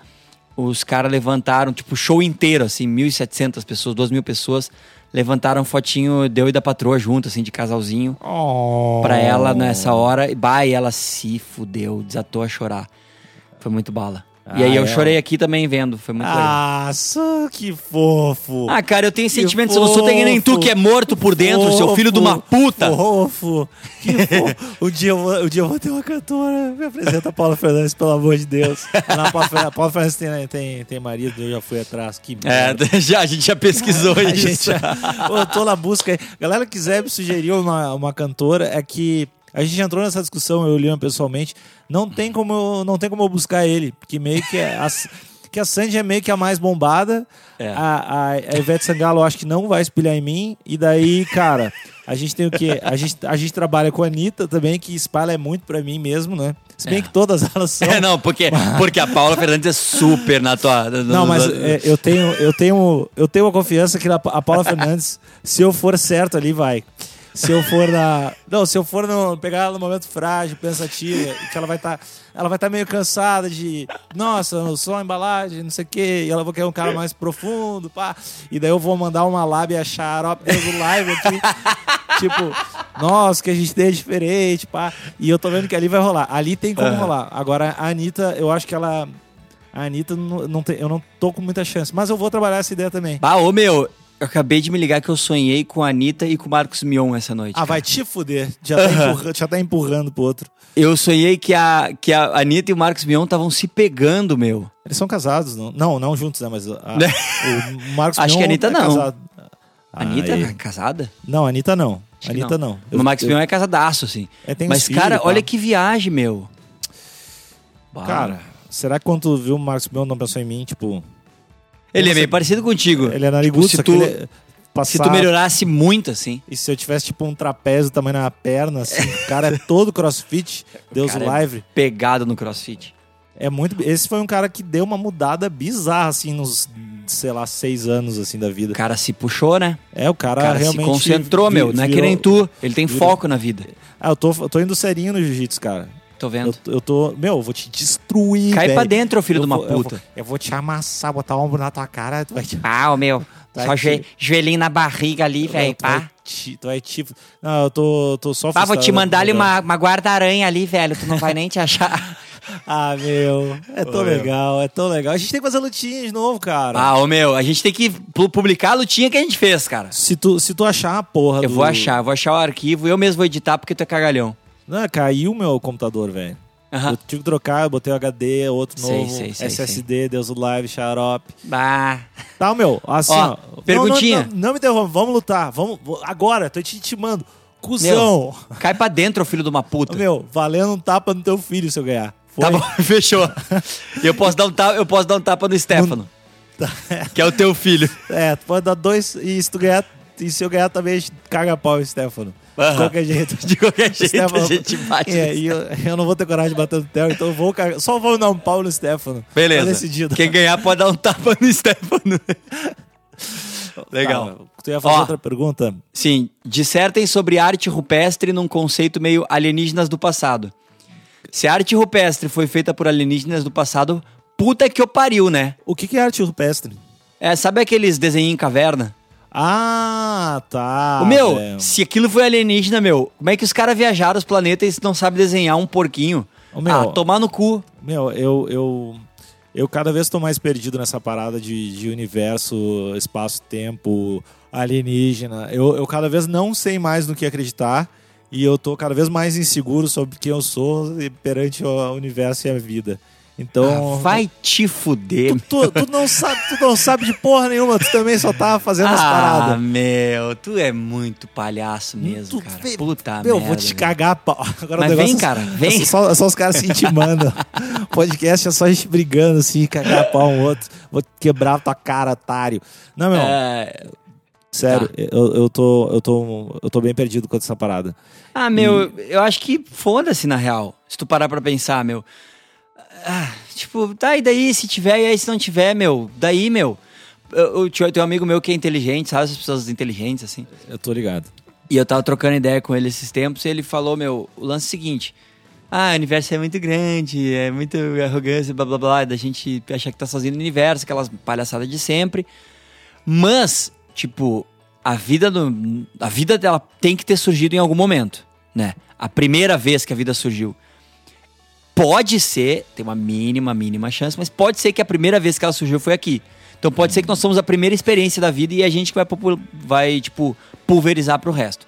os caras levantaram, tipo, show inteiro, assim, 1.700 pessoas, 2.000 pessoas, levantaram fotinho deu e da patroa junto, assim, de casalzinho, Oh. pra ela nessa hora. E, bah, e ela se fudeu, desatou a chorar. Foi muito bala. E Ah, aí eu é. chorei aqui também vendo, foi muito legal. Ah, que fofo. Ah, cara, eu tenho sentimentos, eu não sou que nem tu fofo. que é morto por dentro, seu filho de uma puta. Fofo. Que fofo. um, dia eu vou, um dia eu vou ter uma cantora. Me apresenta a Paula Fernandes, pelo amor de Deus. A Paula Fernandes, a Paula Fernandes tem, tem, tem marido, eu já fui atrás. Que É, merda. já, a gente já pesquisou A isso. gente, Pô, eu tô na busca. aí. Galera que quiser me sugerir uma, uma cantora, é que a gente entrou nessa discussão, eu e o Leon pessoalmente. Não tem como eu, não tem como eu buscar ele, porque meio que a, que a Sandy é meio que a mais bombada. É. A, a, a Ivete Sangalo eu acho que não vai espelhar em mim. E daí, cara, a gente tem o quê? A gente, a gente trabalha com a Anitta também, que espalha muito pra mim mesmo, né? Se bem É. que todas elas são. É, não, porque, porque a Paula Fernandes é super na tua. no- Não, mas no- é, eu tenho, eu tenho, eu tenho a confiança que a Paula Fernandes, se eu for certo ali, vai. Se eu for na, não, se eu for no, pegar ela no momento frágil, pensativa, que ela vai estar, ela vai estar meio cansada de, nossa, só a embalagem, não sei o quê, e ela vai querer um cara mais profundo, pá. E daí eu vou mandar uma lábia xarope do live aqui, tipo, nossa, que a gente tem é diferente, pá. E eu tô vendo que ali vai rolar. Ali tem como Aham. rolar. Agora a Anitta, eu acho que ela a Anitta, não, não tem, eu não tô com muita chance. Mas eu vou trabalhar essa ideia também. Bah, ô meu, Eu acabei de me ligar que eu sonhei com a Anitta e com o Marcos Mion essa noite. Ah, cara. vai te fuder. Já tá, empurra- já tá empurrando pro outro. Eu sonhei que a, que a Anitta e o Marcos Mion estavam se pegando, meu. Eles são casados, não? Não, não juntos, né? Mas a- Né? o Marcos Acho que a Mion Anitta é não. casado. A Anitta é casada? Não, a Anitta não. Acho Anitta não. O Marcos Mion é casadaço, assim. É, Mas, filhos cara, olha que viagem, meu. Cara, será que quando tu viu o Marcos Mion não pensou em mim? Tipo, ele é você- meio parecido contigo. ele é narigudo, se só que tu- é- Se passar... tu melhorasse muito, assim. E se eu tivesse, tipo, um trapézio também na perna, assim, o cara é todo crossfit, Deus o é livre. Pegado no crossfit. É muito. Esse foi um cara que deu uma mudada bizarra, assim, nos, sei lá, seis anos, assim, da vida. O cara se puxou, né? É, o cara, O cara se realmente. concentrou, vi- meu. Não é que virou- nem tu. Ele tem virou- foco na vida. Ah, eu tô, eu tô indo serinho no jiu-jitsu, cara. Tô Eu, vendo. eu tô. Meu, eu vou te destruir. Cai velho. pra dentro, ô filho Eu de uma vou- eu puta. vou- Eu vou, te amassar, botar o ombro na tua cara. Tu vai te. Ah, o meu. Vai Só te- joe- joelhinho na barriga ali, velho. tu, vai Pá. te, tu vai te. Não, eu tô, tô só Pá, vou te mandar ali legal. uma, uma guarda-aranha ali, velho. Tu não vai nem te achar. Ah, meu. É tão Ô, meu. legal, é tão legal. A gente tem que fazer lutinha de novo, cara. Ah, ô meu, a gente tem que pu- publicar a lutinha que a gente fez, cara. Se tu, se tu achar a porra Eu do... vou achar, eu vou achar o arquivo eu mesmo vou editar porque tu é cagalhão. Não, caiu meu computador, velho. Aham. Eu tive que trocar, eu botei o HD, outro Sei, novo, sei, sei, SSD, Deus do Live, xarope. Bah. Tá, meu, assim, Ó, ó. perguntinha. Não, não, não, não me interrompa, vamos lutar. Vamos, agora, tô te intimando. Cusão. Cai pra dentro, filho de uma puta. Meu, valendo um tapa no teu filho se eu ganhar. Foi? Tá bom, fechou. Eu posso dar um tapa, eu posso dar um tapa no Stefano. Que é o teu filho. É, tu pode dar dois e se tu ganhar, e se eu ganhar também, caga pau, Stefano. De Aham. qualquer jeito. De qualquer jeito Stefano- a gente bate. É, e eu, eu não vou ter coragem de bater no Theo, então eu vou. Só vou dar um pau no Stefano. Tá Beleza. decidido. Quem ganhar pode dar um tapa no Stefano. Legal. Tá, tu ia fazer Ó. outra pergunta? Sim, dissertem sobre arte rupestre num conceito meio alienígenas do passado. Se a arte rupestre foi feita por alienígenas do passado, puta que eu pariu, né? O que, que é arte rupestre? É, sabe aqueles desenhinhos em caverna? Ah, tá. o meu, velho. se aquilo foi alienígena, meu, como é que os caras viajaram os planetas e não sabem desenhar um porquinho? Ô, meu, ah, tomar no cu. Meu, eu, eu, eu cada vez estou mais perdido nessa parada de, de universo, espaço-tempo, alienígena. Eu, eu cada vez não sei mais no que acreditar e eu tô cada vez mais inseguro sobre quem eu sou perante o universo e a vida. Então. Ah, vai te fuder. Tu, tu, tu não sabe, tu não sabe de porra nenhuma, tu também só tá fazendo as ah, paradas. meu, tu é muito palhaço mesmo, Tu cara. vê- Puta Meu, merda. vou te cagar a pau. Agora Mas o negócio vem, é- cara, vem. É só, é só os caras se intimando. Podcast é só a gente brigando assim, cagar a pau um outro. Vou quebrar a tua cara, otário. Não, meu, É, sério, tá. eu, eu, tô, eu, tô, eu tô bem perdido com essa parada. Ah, meu, eu acho que foda-se na real. Se tu parar pra pensar, meu. Ah, tipo, tá, e daí se tiver, e aí se não tiver, meu, daí, meu. Eu, eu, tinha- tem um amigo meu que é inteligente, sabe? As pessoas inteligentes, assim. Eu tô ligado. E eu tava trocando ideia com ele esses tempos e ele falou, meu, o lance é o seguinte. Ah, o universo é muito grande, é muito arrogância, blá blá blá, da gente achar que tá sozinho no universo, aquelas palhaçadas de sempre. Mas, tipo, a vida do, a vida dela tem que ter surgido em algum momento, né? A primeira vez que a vida surgiu. Pode ser, tem uma mínima, mínima chance, mas pode ser que a primeira vez que ela surgiu foi aqui. Então pode ser que nós somos a primeira experiência da vida e a gente vai, vai tipo, pulverizar pro resto.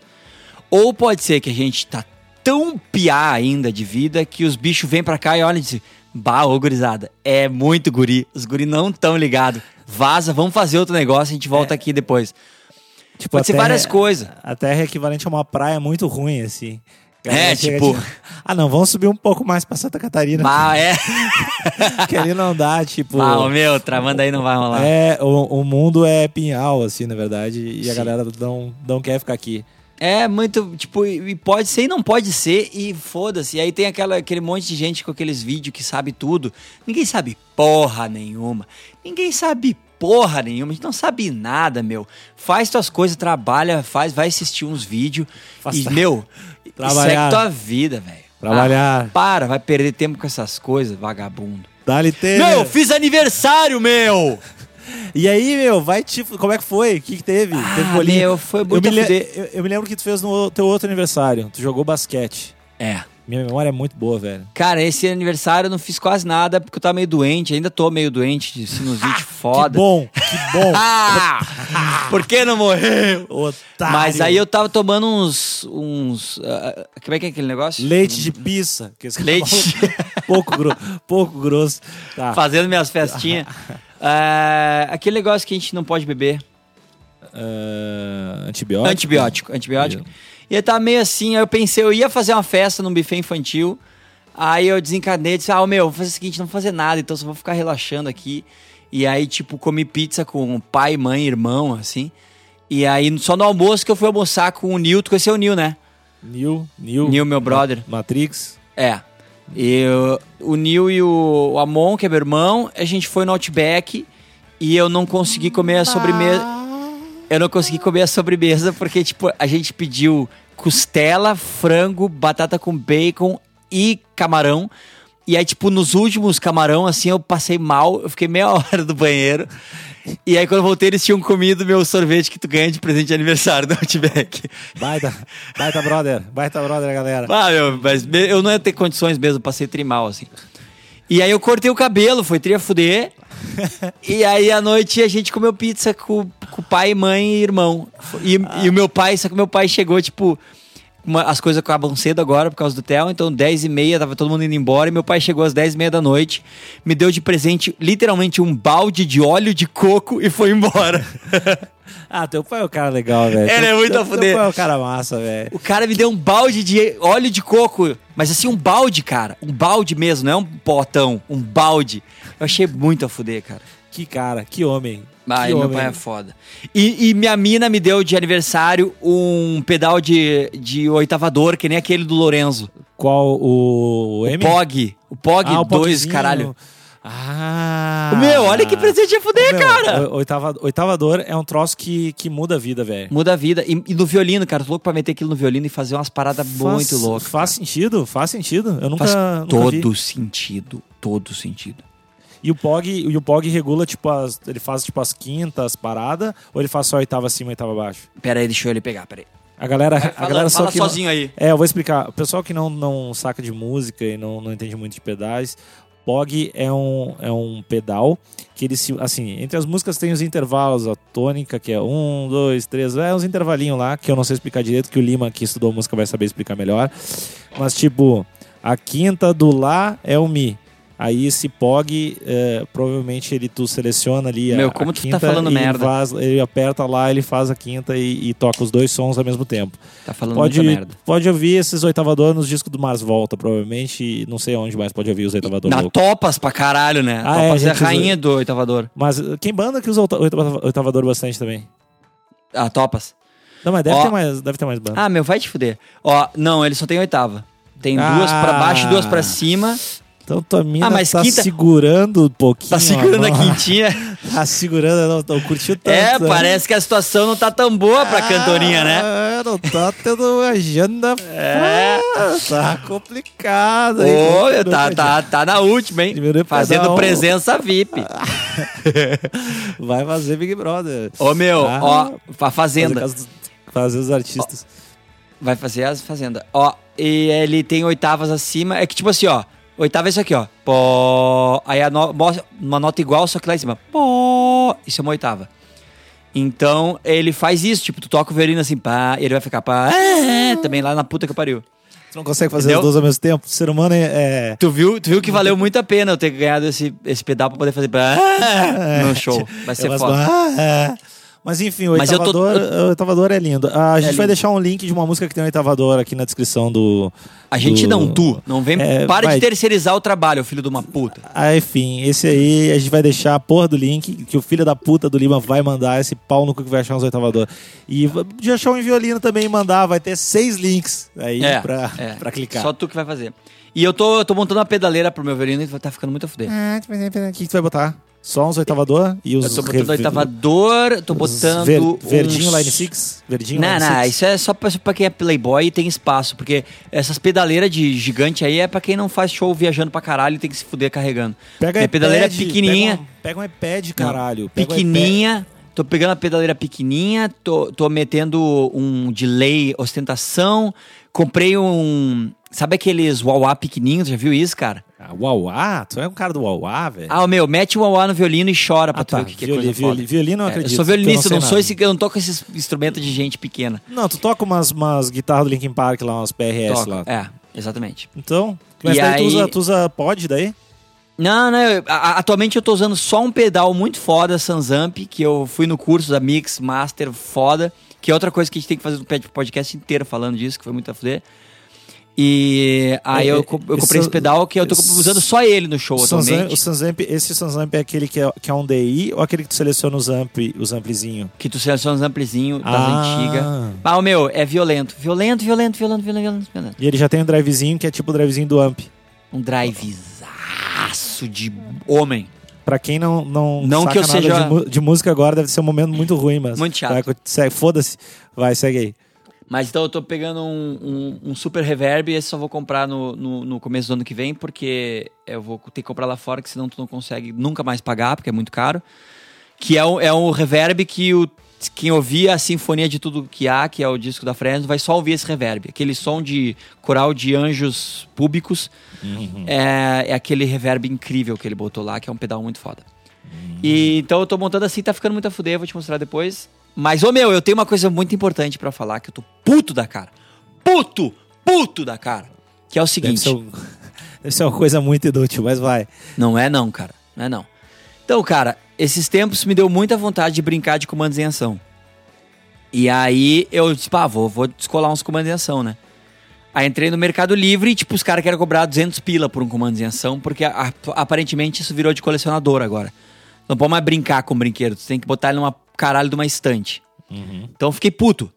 Ou pode ser que a gente tá tão piá ainda de vida que os bichos vêm pra cá e olham e dizem: Bah, ô gurizada, é muito guri. Os guri não tão ligados. Vaza, vamos fazer outro negócio, a gente volta aqui depois. Tipo, Pode ser várias coisas. A Terra é equivalente a uma praia muito ruim, assim. A É, tipo- Ah, não, vamos subir um pouco mais pra Santa Catarina. Bah, é. Que ali não dá, tipo. Ah, o meu, travando aí não vai rolar. É, o, o mundo é pinhal, assim, na verdade, e a Sim. galera não, não quer ficar aqui. É muito, tipo, e pode ser e não pode ser, e foda-se. E aí tem aquela, aquele monte de gente com aqueles vídeos que sabe tudo. Ninguém sabe porra nenhuma. Ninguém sabe porra nenhuma. A gente não sabe nada, meu. Faz tuas coisas, trabalha, faz, vai assistir uns vídeos. E, meu, Trabalhar. segue tua vida, velho. Trabalhar. Ah, para, vai perder tempo com essas coisas, vagabundo. Dá-lhe ter. Meu, fiz aniversário, meu! E aí, meu, vai te. Como é que foi? O que, que teve? Ah, teve bolinha? meu, foi eu muito me, le- fuder. eu, eu me lembro que tu fez no teu outro aniversário. Tu jogou basquete. É. Minha memória é muito boa, velho. Cara, esse aniversário eu não fiz quase nada porque eu tava meio doente, ainda tô meio doente de sinusite foda. Que bom, que bom. Ah! Por que não morreu? Otário. Mas aí eu tava tomando uns. uns ah, como é que é aquele negócio? Leite de pizza. Que esse Leite. pouco, gro... pouco grosso. Tá. Fazendo minhas festinhas. Ah, aquele negócio que a gente não pode beber. Ah, antibiótico? Antibiótico, antibiótico. E eu tava meio assim, aí eu pensei, eu ia fazer uma festa num buffet infantil. Aí eu desencanei, disse, ah, meu, vou fazer o seguinte, não vou fazer nada, então só vou ficar relaxando aqui. E aí, tipo, comi pizza com pai, mãe, irmão, assim. E aí, só no almoço que eu fui almoçar com o Nil, tu conheceu o Nil, né? Nil, Nil. Nil, meu brother. Matrix. É. E o, o Nil e o, o Amon, que é meu irmão, a gente foi no Outback e eu não consegui comer a sobremesa. Eu não consegui comer a sobremesa porque, tipo, a gente pediu costela, frango, batata com bacon e camarão. E aí, tipo, nos últimos camarão, assim, eu passei mal, eu fiquei meia hora do banheiro. E aí, quando eu voltei, eles tinham comido meu sorvete que tu ganha de presente de aniversário do Outback. Baita, baita brother. Baita brother, galera. Ah, meu, mas eu não ia ter condições mesmo, passei trimal, assim. E aí eu cortei o cabelo, foi tria fuder. e aí à noite a gente comeu pizza com, com pai, mãe e irmão. E, e o meu pai, só que meu pai chegou, tipo. Uma- as coisas acabam cedo agora por causa do Theo, então 10 e meia, tava todo mundo indo embora, e meu pai chegou às 10 e meia da noite, me deu de presente literalmente um balde de óleo de coco e foi embora. Ah, teu pai é um cara legal, velho. Ele é muito teu- a fuder. Teu pai é um cara massa, velho. O cara me deu um balde de óleo de coco. Mas assim, um balde, cara. Um balde mesmo, não é um potão. Um balde. Eu achei muito a fuder, cara. Que cara, que homem. Ah, meu homem. pai é foda. E, e minha mina me deu de aniversário um pedal de, de oitavador, que nem aquele do Lorenzo. Qual o, o M? Pog. O Pog Ah, o 2, Pogzinho. caralho. Ah. Meu, olha que presente a fuder, Meu, cara. Oitava, oitavador é um troço que, que muda a vida, velho. Muda a vida. E, e no violino, cara. Tô louco pra meter aquilo no violino e fazer umas paradas muito Faz- loucas. Faz sentido, faz sentido. Eu nunca, Faz nunca todo vi. sentido. Todo sentido. E o Pog, e o Pog regula, tipo, as, ele faz tipo as quintas paradas, ou ele faz só oitava acima e oitava abaixo? Pera aí, deixa eu ele pegar, pera aí. A galera, a Fala, galera só que não- sozinho aí. É, eu vou explicar. O pessoal que não, não saca de música e não, não entende muito de pedais, Pog é um, é um pedal que ele se. Assim, entre as músicas tem os intervalos, a tônica, que é um, dois, três, é uns intervalinhos lá, que eu não sei explicar direito, que o Lima, que estudou música, vai saber explicar melhor. Mas, tipo, a quinta do Lá é o Mi. Aí esse POG, é, provavelmente ele tu seleciona ali a, Meu, como a tu tá quinta falando merda. faz- ele aperta lá, ele faz a quinta e, e toca os dois sons ao mesmo tempo. Tá falando Pode, merda. pode ouvir esses oitavadores nos discos do Mars Volta, provavelmente. e Não sei onde mais pode ouvir os oitavadores Na loucos. Topas pra caralho, né? Ah, é, Topas é, a gente, rainha do oitavador. Mas uh, quem banda que usa oita- oitava- oitavador bastante também? Ah, Topas. Não, mas deve, Ó. ter, mais, deve ter mais banda. Ah, meu, vai te fuder. Ó, não, ele só tem oitava. Tem Ah. duas pra baixo e duas pra cima. Então tua mina Ah, mas tá quinta- segurando um pouquinho. Tá segurando a quintinha. Tá segurando, não, não curtiu tanto. É, né? parece que a situação não tá tão boa pra cantorinha, né? Ah, não tá tendo uma agenda. É. Ah, Tá complicado. aí. Ô, Primeiro tá, pedal. tá, tá na última, hein? Fazendo pedal. presença VIP. Vai fazer Big Brother. Ô, meu, Ah. ó, a Fazer, Fazenda. caso- fazer os artistas. Vai fazer as Fazenda. Ó, e ele tem oitavas acima. É que tipo assim, ó. Oitava é isso aqui, ó. Pó. Aí a no- uma nota igual, só que lá em cima. Pó. Isso é uma oitava. Então, ele faz isso. Tipo, tu toca o violino assim, pá. E ele vai ficar pá. é, também lá na puta que pariu. Tu não consegue fazer Entendeu? os dois ao mesmo tempo? O ser humano é. é- Tu viu, tu viu que valeu muito a pena eu ter ganhado esse, esse pedal pra poder fazer pá, no show. Vai ser é umas- foda. Ah, é. Mas enfim, o Mas eu tô- oitavador, o oitavador é lindo. Ah, a gente É vai lindo. deixar um link de uma música que tem um oitavador aqui na descrição do. A gente do- não, tu. Não vem. É, para vai. de terceirizar o trabalho, filho de uma puta. Ah, enfim, esse aí a gente vai deixar a porra do link que o filho da puta do Lima vai mandar esse pau no cu que vai achar uns oitavador. E de achar um em violino também mandar, vai ter seis links aí É, pra, é. pra clicar. Só tu que vai fazer. E eu tô, eu tô montando uma pedaleira pro meu violino e tá ficando muito a fuder. Ah, O que, que tu vai botar? Só uns oitavador e os. Eu tô botando oitavador, tô botando. ver- uns- Verdinho Line 6? Verdinho Não, Line não, 6? isso é só pra, pra quem é playboy e tem espaço. Porque essas pedaleiras de gigante aí é pra quem não faz show viajando pra caralho e tem que se fuder carregando. Pega Minha pedaleira é iPad, pequenininha. Pega um, pega um iPad, Não, caralho. Pequenininha. Tô pegando a pedaleira pequenininha, tô, tô metendo um delay ostentação. Comprei um. Sabe aqueles wah pequenininhos? Já viu isso, cara? iPad. Ah, Uauá? Tu é um cara do Uauá, velho? Ah, meu, mete o uauá no violino e chora pra Ah, tu ver tá. o que, que é coisa violi- foda. violino eu É, acredito. Eu sou violinista, sei não, sou nada. esse, eu não toco esses instrumentos de gente pequena. Não, tu toca umas, umas guitarras do Linkin Park lá, umas PRS Toco. lá. É, exatamente. Então, mas E daí tu aí- usa, tu usa pod daí? Não, não, eu- a- atualmente eu tô usando só um pedal muito foda, Sansamp, que eu fui no curso da Mix Master foda, que é outra coisa que a gente tem que fazer no podcast inteiro falando disso, que foi muito a fuder. E aí É, eu, é, eu comprei esse pedal que eu tô usando só ele no show Sanzamp, atualmente. o Sanzamp, esse Sanzamp é aquele que é, que é um DI ou aquele que tu seleciona os, ampli, os amplizinhos? Que tu seleciona os amplizinhos das Ah. antigas. Ah, o meu, é violento. Violento, violento, violento, violento, violento, violento. E ele já tem um drivezinho que é tipo o drivezinho do amp. Um drivezaço de homem. Pra quem não não, Não saca que eu seja- de, de música agora, deve ser um momento muito ruim, mas... Muito chato. Foda-se. Vai, segue aí. Mas então eu tô pegando um, um- um super reverb e esse só vou comprar no, no, no começo do ano que vem, porque eu vou ter que comprar lá fora, que senão tu não consegue nunca mais pagar, porque é muito caro. Que é um, é um reverb que o, quem ouvir a Sinfonia de Tudo Que Há, que é o disco da Fresno, vai só ouvir esse reverb. Aquele som de coral de anjos públicos é, é aquele reverb incrível que ele botou lá, que é um pedal muito foda. E então eu tô montando assim, tá ficando muito a fuder, vou te mostrar depois. Mas, ô meu, eu tenho uma coisa muito importante pra falar, que eu tô puto da cara. Puto! Puto da cara. Que é o Deve seguinte. ser, deve ser uma coisa muito inútil, mas vai. Não é não, cara. Não é não. Então, cara, esses tempos me deu muita vontade de brincar de comandos em ação. E aí eu disse, pá, vou, vou descolar uns comandos em ação, né? Aí entrei no Mercado Livre e, tipo, os caras querem cobrar 200 pila por um comando em ação, porque a- aparentemente isso virou de colecionador agora. Não pode mais brincar com brinquedo, tu tem que botar ele numa caralho de uma estante. Então eu fiquei puto.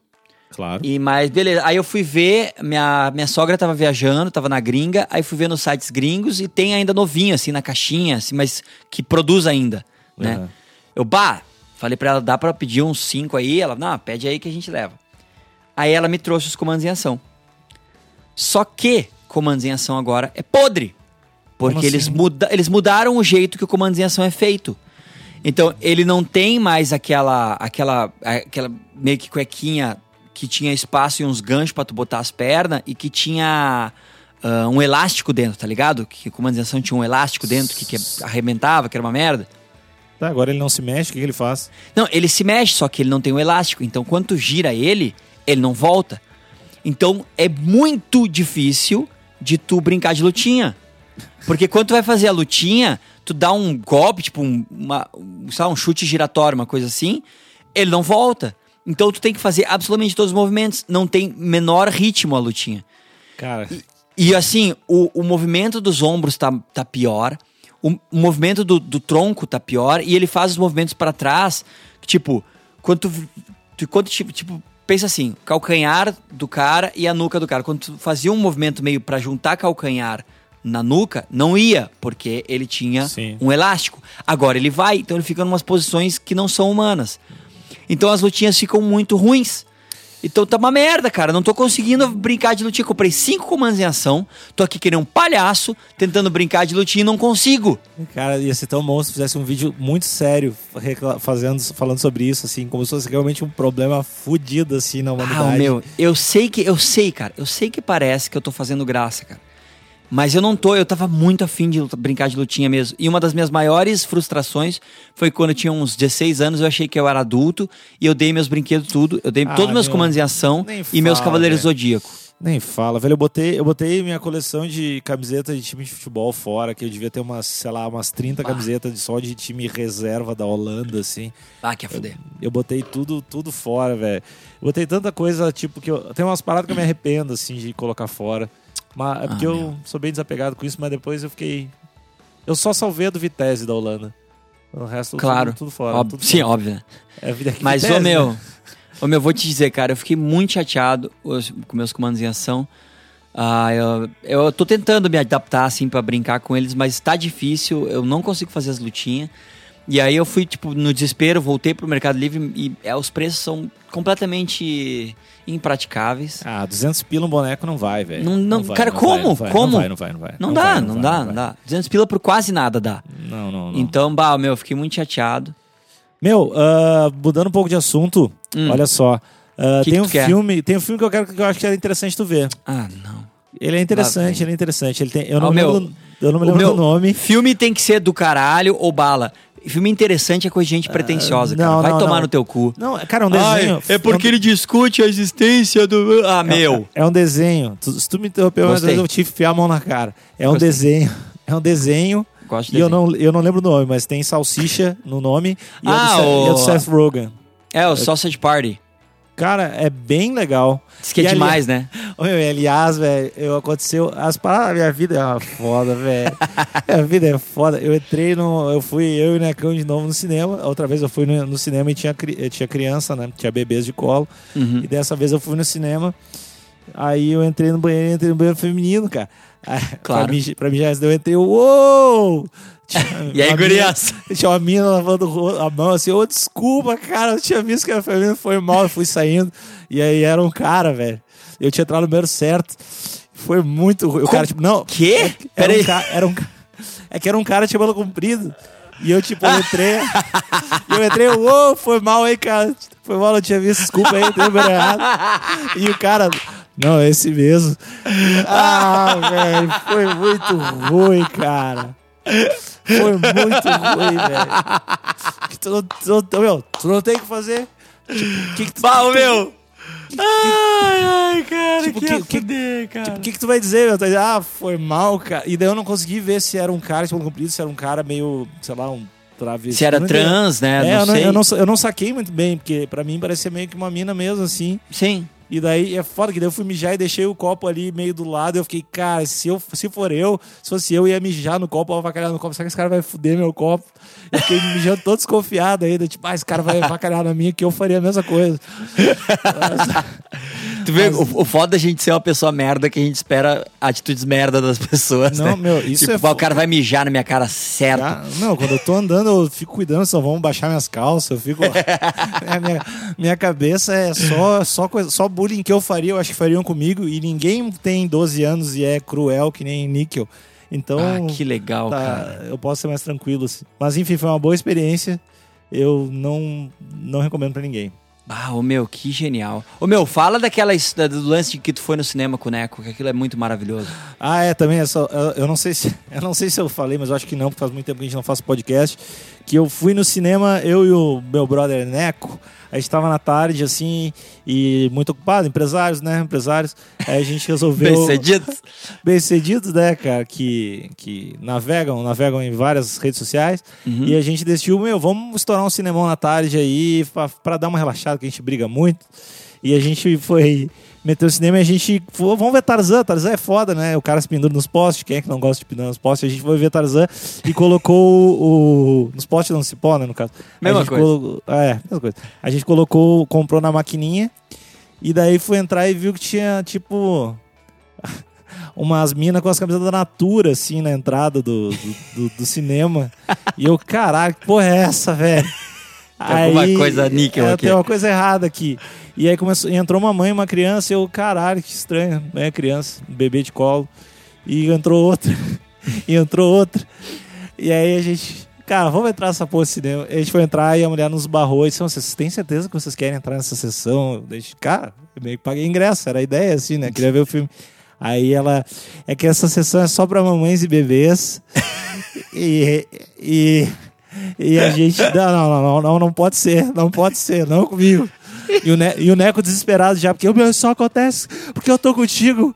Claro. E, mas beleza, aí eu fui ver, minha, minha sogra tava viajando, tava na gringa, aí fui ver nos sites gringos e tem ainda novinho, assim, na caixinha, assim, mas que produz ainda, né? Uhum. Eu, bah, falei pra ela, dá pra pedir uns cinco aí? Ela, não, pede aí que a gente leva. Aí ela me trouxe os comandos em ação. Só que comandos em ação agora é podre. Porque Como eles, assim? muda, eles mudaram o jeito que o comandos em ação é feito. Então, ele não tem mais aquela, aquela, aquela meio que cuequinha que tinha espaço e uns ganchos pra tu botar as pernas e que tinha ah, um elástico dentro, tá ligado? Que o comando de ação tinha um elástico dentro que, que arrebentava, que era uma merda. Tá, agora ele não se mexe, o que, que ele faz? Não, ele se mexe, só que ele não tem o elástico. Então, quando tu gira ele, ele não volta. Então, é muito difícil de tu brincar de lutinha. Porque quando tu vai fazer a lutinha, tu dá um golpe, tipo um, uma, um, lá, um chute giratório, uma coisa assim, ele não volta. Então, tu tem que fazer absolutamente todos os movimentos. Não tem menor ritmo a lutinha. Cara, E assim, o, o movimento dos ombros tá, tá pior, o, o movimento do, do tronco tá pior, e ele faz os movimentos pra trás, tipo, quando tu, tu- quando, tipo, tipo, pensa assim, calcanhar do cara e a nuca do cara. Quando tu fazia um movimento meio pra juntar calcanhar na nuca, não ia, porque ele tinha Sim. um elástico. Agora ele vai, então ele fica em umas posições que não são humanas. Então as lutinhas ficam muito ruins. Então tá uma merda, cara. Não tô conseguindo brincar de lutinha. Comprei cinco comandos em ação. Tô aqui querendo um palhaço, tentando brincar de lutinha e não consigo. cara, ia ser tão bom se fizesse um vídeo muito sério fazendo, falando sobre isso, assim, como se fosse realmente um problema fudido, assim, na humanidade. Ah, meu, eu sei que, eu sei, cara. Eu sei que parece que eu tô fazendo graça, cara. Mas eu não tô, eu tava muito afim de brincar de lutinha mesmo. E uma das minhas maiores frustrações foi quando eu tinha uns 16 anos, eu achei que eu era adulto e eu dei meus brinquedos tudo. Eu dei Ah, todos meus meu, comandos em ação nem e meus fala, Cavaleiros velho. Zodíaco. Nem fala, velho. Eu botei, eu botei minha coleção de camisetas de time de futebol fora, que eu devia ter umas, sei lá, umas 30 camisetas de só de time reserva da Holanda, assim. Ah, quer fuder. Eu botei tudo, tudo fora, velho. Eu botei tanta coisa, tipo, que eu. Tem umas paradas que eu me arrependo, assim, de colocar fora. Mas é porque Ah, eu meu. sou bem desapegado com isso, mas depois eu fiquei. Eu só salvei a do Vitesse da Holanda. O resto Claro. tudo, tudo fora. Óbvio- tudo sim, fora. óbvio? É a vida que Mas, ô meu, né? ô meu, vou te dizer, cara, eu fiquei muito chateado com meus comandos em ação. Ah, eu, eu tô tentando me adaptar, assim, pra brincar com eles, mas tá difícil, eu não consigo fazer as lutinhas. E aí eu fui, tipo, no desespero, voltei pro Mercado Livre e é, os preços são completamente impraticáveis. Ah, 200 pila um boneco não vai, velho. Não- não- vai, cara, vai, como? Não vai, Como? Não vai, não vai, não vai. Não, dá, não, dá, não dá. 200 pila por quase nada dá. Não, não, não. Então, bah, meu, eu fiquei muito chateado. Meu, ah, mudando um pouco de assunto, Hum. olha só. ah, Que tem que um quer? filme, tem um filme que eu quero que eu acho que é interessante tu ver. Ah, não. Ele é interessante, ele é interessante. Ele tem, eu Ah, não meu, lembro. Eu não me O lembro meu do nome. Filme tem que ser do caralho ou bala. Filme interessante é coisa de gente pretensiosa, cara. não, Vai não, tomar não. no teu cu. Não, cara, é um desenho. é porque ele discute a existência do. Ah, é um- meu. É um desenho. Se tu me interrompeu, mas Gostei. eu te enfiar a mão na cara. É um Gostei. desenho. É um desenho. Gosto de E eu não, eu não lembro o nome, mas tem salsicha no nome. E, Ah, é, do o- é do Seth Rogen. É, o Sausage Party. Cara, é bem legal. Diz que é ali- demais, né? Meu, aliás, velho, eu aconteceu. As paradas, minha vida é uma foda, velho. minha vida é foda. Eu entrei no. Eu fui, eu e o Necão de novo no cinema. Outra vez eu fui no, no cinema e tinha, cri- tinha criança, né? Tinha bebês de colo. Uhum. E dessa vez eu fui no cinema. Aí eu entrei no banheiro, entrei no banheiro feminino, cara. Claro. Pra mim, pra mim já eu entrei, uou! E aí, gurias? Tinha uma mina lavando a mão assim, ô, desculpa, cara, eu tinha visto que era feminino, foi mal, eu fui saindo. E aí era um cara, velho. Eu tinha entrado no banheiro certo. Foi muito ruim. O cara, tipo, não. Quê? Era Peraí. um, ca- era um É que era um cara de cabelo comprido. E eu, tipo, eu entrei. eu entrei, uou, foi mal aí, cara. Foi mal, eu tinha visto, desculpa aí, entrei no banheiro errado. E o cara. Não, é esse mesmo. Ah, velho, foi muito ruim, cara. Foi muito ruim, velho. Que Tu, não- tu, não- meu, tu não tem o que fazer. Tipo, que que tu, Bah, tu- meu! Ai, ai, cara, Tipo, que, que- que- fuder, cara. O que, que tu vai dizer, meu? Tu vai dizer, Ah, foi mal, cara. E daí eu não consegui ver se era um cara de cabelo comprido, se era um cara meio, sei lá, um travesti. Se era trans, né? É, não eu, não, eu, não, eu não saquei muito bem, porque pra mim parecia meio que uma mina mesmo, assim. Sim. E daí é foda que daí eu fui mijar e deixei o copo ali meio do lado. Eu fiquei, cara, se, eu, se for eu, se fosse eu, ia mijar no copo, avacalhar no copo. Será que esse cara vai fuder meu copo? Eu fiquei mijando todo desconfiado ainda. Tipo, ah, esse cara vai avacalhar na minha, que eu faria a mesma coisa. Tu vê, o, o foda da gente ser uma pessoa merda que a gente espera atitudes merda das pessoas, Não, né? meu, isso tipo, é o cara vai mijar na minha cara certo. Ah, não, quando eu tô andando, eu fico cuidando, só vão baixar minhas calças, eu fico. É, minha, minha cabeça é só, só, coisa, só bullying que eu faria, eu acho que fariam comigo, e ninguém tem 12 anos e é cruel que nem níquel. Então, Ah, que legal, tá, cara. eu posso ser mais tranquilo. assim. Mas enfim, foi uma boa experiência. Eu não, não recomendo pra ninguém. Ah, ô meu, que genial. Ô meu, fala daquela da- do lance de que tu foi no cinema com o Neco, que aquilo é muito maravilhoso. Ah, é, também essa, eu- eu não sei se eu não sei se eu falei, mas eu acho que não, porque faz muito tempo que a gente não faz podcast, que eu fui no cinema, eu e o meu brother Neco, a gente tava na tarde assim e muito ocupado, empresários, né, empresários. Aí a gente resolveu Bem cedido. bem cedidos, né, cara, que, que navegam, navegam em várias redes sociais. Uhum. E a gente decidiu, meu, vamos estourar um cinemão na tarde aí pra dar uma relaxada, que a gente briga muito. E a gente foi meter o cinema e a gente falou, vamos ver Tarzan. Tarzan é foda, né? O cara se pendura nos postes. Quem é que não gosta de pendurar nos postes? A gente foi ver Tarzan e colocou o. Nos postes não se pó, né? No caso. Mesma coisa. colocou- é, mesma coisa. A gente colocou, comprou na maquininha e daí foi entrar e viu que tinha, tipo. Umas minas com as camisetas da Natura, assim, na entrada do, do, do- do cinema. E eu, caralho, que porra é essa, velho? Tem alguma coisa níquel é, aqui. Tem uma coisa errada aqui. E aí começou, entrou uma mãe e uma criança, e eu, caralho, que estranho, né? Criança, bebê de colo. E entrou outra, e entrou outra. E aí a gente, cara, vamos entrar nessa porra de cinema. A gente foi entrar e a mulher nos barrou e disse: vocês têm certeza que vocês querem entrar nessa sessão? Eu cara, eu meio que paguei ingresso, era a ideia, assim, né? Queria ver o filme. Aí ela, é que essa sessão é só pra mamães e bebês. e, e, e a gente, não, não, não, não, não, pode ser, não pode ser, não comigo. E o, ne e o Neco desesperado já, porque meu, só acontece porque eu tô contigo.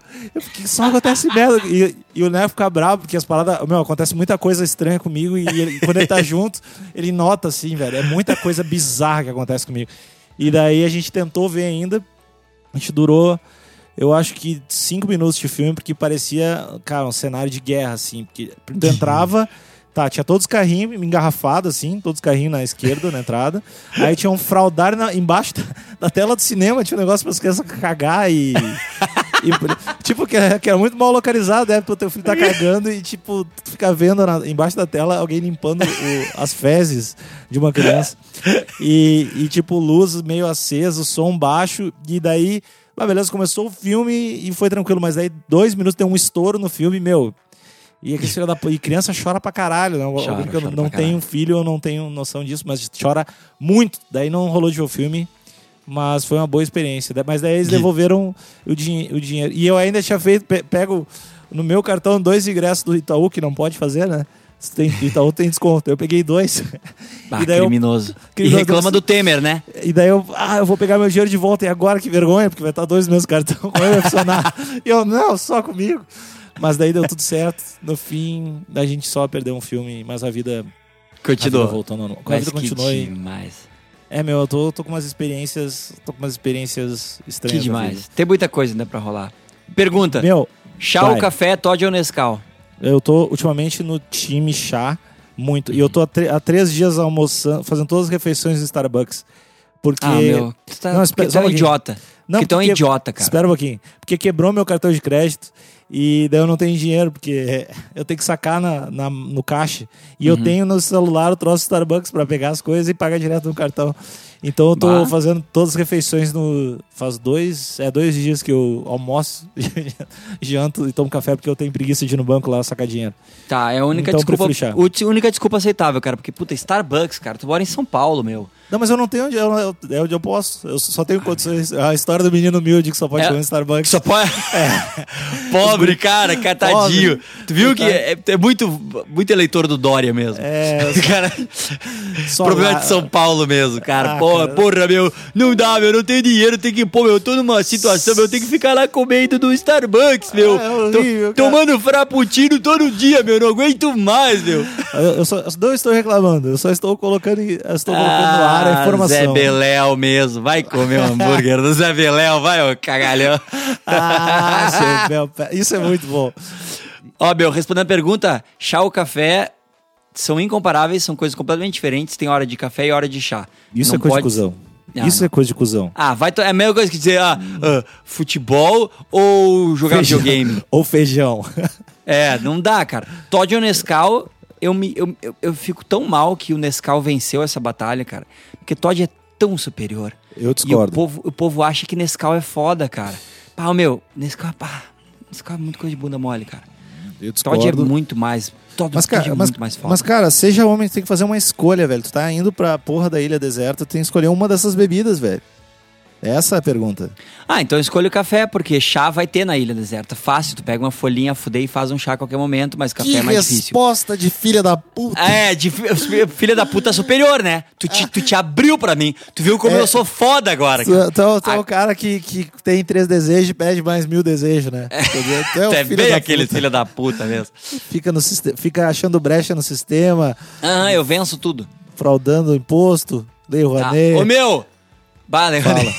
Só acontece merda. E, e o Neco fica bravo, porque as paradas. Meu, acontece muita coisa estranha comigo. E ele- quando ele tá junto, ele nota assim, velho. É muita coisa bizarra que acontece comigo. E daí a gente tentou ver ainda. A gente durou, eu acho que cinco minutos de filme, porque parecia, cara, um cenário de guerra, assim. Porque tu entrava. Tá, tinha todos os carrinhos engarrafados, assim, todos os carrinhos na esquerda, na entrada. Aí tinha um fraudário na- embaixo da, da tela do cinema, tinha um negócio para as crianças cagar e. e, tipo, que era, que era muito mal localizado, né? Porque o teu filho tá cagando e, tipo, tu fica vendo na- embaixo da tela alguém limpando o- as fezes de uma criança. E, e, tipo, luz meio acesa, som baixo, e daí. Ah, beleza, começou o filme e foi tranquilo, mas aí dois minutos tem um estouro no filme, meu. E, aquele filho da, e criança chora pra caralho, né? Chora, eu chora não tenho filho, eu não tenho noção disso, mas chora muito. Daí não rolou de ver o filme, mas foi uma boa experiência. Mas daí eles De- devolveram o, dinhe o dinheiro. E eu ainda tinha feito, pe- pego no meu cartão, dois ingressos do Itaú, que não pode fazer, né? Tem, Itaú tem desconto. Eu peguei dois. Ah, E daí eu- criminoso. E Criminoso. reclama do Temer, né? E daí eu, ah, eu vou pegar meu dinheiro de volta. E agora que vergonha, porque vai estar dois meus cartões, como é que vai funcionar? e eu, não, só comigo. Mas daí deu tudo certo. No fim, a gente só perdeu um filme, mas a vida, a vida Continuou. voltou normal. A vida que continuou e... demais. É, meu, eu tô, tô com umas experiências. Tô com umas experiências estranhas. Que demais. Tem muita coisa ainda pra rolar. Pergunta: Meu, chá ou vai. café, Todd ou Nescau? eu tô ultimamente no time chá muito. E eu tô há, há três dias almoçando, fazendo todas as refeições no Starbucks. Porque. Ah, meu. Tu tá, Não, espera- tu é um idiota. Não, porque tu é um idiota, cara. Espera um pouquinho. Porque quebrou meu cartão de crédito e daí eu não tenho dinheiro, porque eu tenho que sacar na, na- no caixa. E Uhum. eu tenho no celular o troço Starbucks pra pegar as coisas e pagar direto no cartão. Então eu tô Bah. fazendo todas as refeições no. Faz dois. É dois dias que eu almoço, janto e tomo café porque eu tenho preguiça de ir no banco lá sacar dinheiro. Tá, é a única Então desculpa. a única desculpa aceitável, cara. Porque, puta, Starbucks, cara. Tu mora em São Paulo, meu. Não, mas eu não tenho onde. Eu, é onde eu posso. Eu só tenho condições. A história do menino humilde que só pode É. comer Starbucks. Só pode. Pobre, cara, catadinho. Tu viu que é, é muito, muito eleitor do Dória mesmo. É, Cara, problema lá- de São Paulo mesmo, cara. Ah, porra, cara. porra, meu, não dá, meu, não tenho dinheiro, tem que, pô, meu, eu tô numa situação, meu, eu tenho que ficar lá comendo do Starbucks, meu. Ah, é horrível, Tô- tomando frappuccino todo dia, meu, não aguento mais, meu. Eu, eu só, não estou reclamando, eu só estou colocando, estou colocando no ar a informação. Ah, Zé Beléu mesmo, vai comer um hambúrguer do Zé Beléu, vai, ô cagalhão. Ah, isso é muito bom. Ó, meu, respondendo a pergunta, chá ou café são incomparáveis, são coisas completamente diferentes. Tem hora de café e hora de chá. Isso Não é coisa pode- de cuzão. Ah, isso não. é coisa de cuzão. Ah, vai to- é a mesma coisa que dizer ah, ah, futebol ou jogar Feijão. videogame. Ou feijão. É, não dá, cara. Todd ou Nescau, eu, me, eu, eu, eu fico tão mal que o Nescau venceu essa batalha, cara. Porque Todd é tão superior. Eu E o discordo. povo, o povo acha que Nescau é foda, cara. Pá, meu, Nescau, pá, Nescau é muito coisa de bunda mole, cara. Eu Todd é discordo. muito mais. Todd, Mas, Todd cara, é mas, muito mais foda. mas, cara, seja homem, tem que fazer uma escolha, velho. Tu tá indo pra porra da ilha deserta, tu tem que escolher uma dessas bebidas, velho. Essa é a pergunta. Ah, então escolha o café, porque chá vai ter na ilha deserta. Fácil, tu pega uma folhinha, fuder e faz um chá a qualquer momento, mas café que é mais difícil. resposta de filha da puta. É, de fi- filha da puta superior, né? Tu te, tu te abriu pra mim. Tu viu como É. eu sou foda agora, Tu, cara. tu é o- é Ah. o cara que, que tem três desejos e pede mais mil desejos, né? Entendeu? Tu é o Tu é filho bem aquele puta. filho da puta mesmo. Fica, no, fica achando brecha no sistema, Ah, eu venço tudo. fraudando imposto, lei Ah, Rouanet. ô meu! Bah, Lei Fala. Rouanet.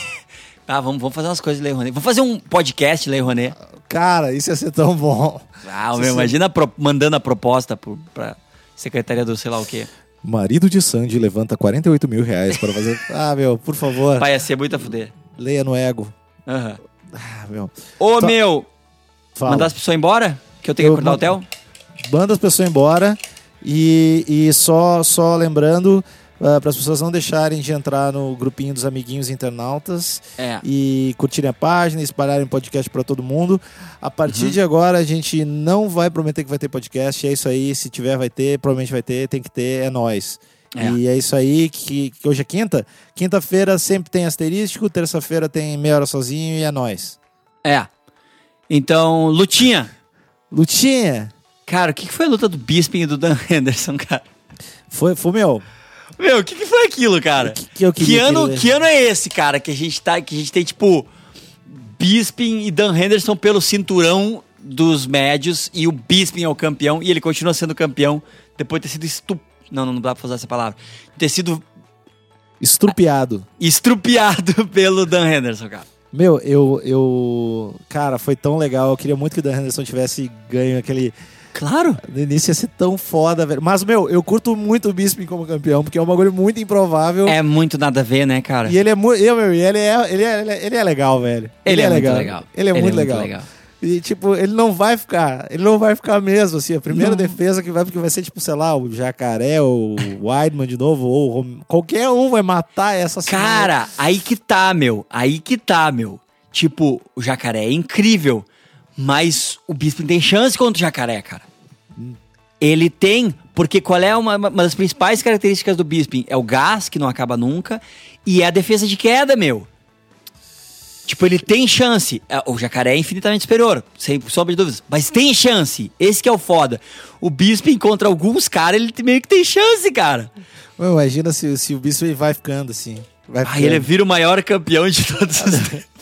Ah, vamos, vamos fazer umas coisas de Lei Rouanet. Vamos fazer um podcast Lei Rouanet. Cara, isso ia ser tão bom. Ah, meu, imagina a pro- mandando a proposta pro, pra secretaria do sei lá o quê. Marido de Sandy levanta 48 mil reais para fazer. Ah, meu, por favor, Vai ia ser muito a fuder. leia no ego. Aham. Ah, meu. Ô, Tá. meu! Fala. Mandar as pessoas embora? Que eu tenho que Eu acordar o mando- hotel? Manda as pessoas embora e, e só, só lembrando para as pessoas não deixarem de entrar no grupinho dos amiguinhos internautas É. e curtirem a página, espalharem o podcast para todo mundo. A partir Uhum. de agora a gente não vai prometer que vai ter podcast, é isso aí, se tiver vai ter, provavelmente vai ter, tem que ter, é nós. É. E é isso aí que, que hoje é quinta. Quinta-feira sempre tem asterístico, terça-feira tem meia hora sozinho e é nós. É. Então, lutinha. Lutinha, Cara, o que que foi a luta do Bisping e do Dan Henderson, cara? foi, foi meu. Meu, o que, que foi aquilo, cara? Que que eu queria ano, que que ano é esse, cara, que a gente tá, que a gente tem tipo Bisping e Dan Henderson pelo cinturão dos médios e o Bisping é o campeão e ele continua sendo campeão depois de ter sido estup... Não, não dá pra fazer essa palavra. Ter sido Estrupiado. estrupiado pelo Dan Henderson, cara. Meu, eu, eu. Cara, foi tão legal. Eu queria muito que o Dan Henderson tivesse ganho aquele. Claro. No início ia ser tão foda, velho. Mas, meu, eu curto muito o Bisping como campeão, porque é um bagulho muito improvável. É muito nada a ver, né, cara? E ele é muito. Eu, meu, e ele é, ele, é, ele, é, ele é legal, velho. Ele é muito legal. Ele é Ele é muito, muito legal. legal. E, tipo, ele não vai ficar. Ele não vai ficar mesmo, assim. A primeira Não. defesa que vai, porque vai ser, tipo, sei lá, o Jacaré, ou o Weidman de novo, ou qualquer um vai matar essa Cara, aí que tá, meu. Aí que tá, meu. Tipo, o jacaré é incrível, mas o Bisping tem chance contra o jacaré, cara. Ele tem, porque qual é uma, uma das principais características do Bisping? É o gás, que não acaba nunca, e é a defesa de queda, meu. Tipo, ele tem chance. É, O jacaré é infinitamente superior, sem sombra de dúvidas. Mas tem chance. Esse que é o foda. O Bispo encontra alguns caras, ele meio que tem chance, cara. Imagina se, se o Bispo vai ficando assim. Vai Aí ele vira o maior campeão de todos os tempos.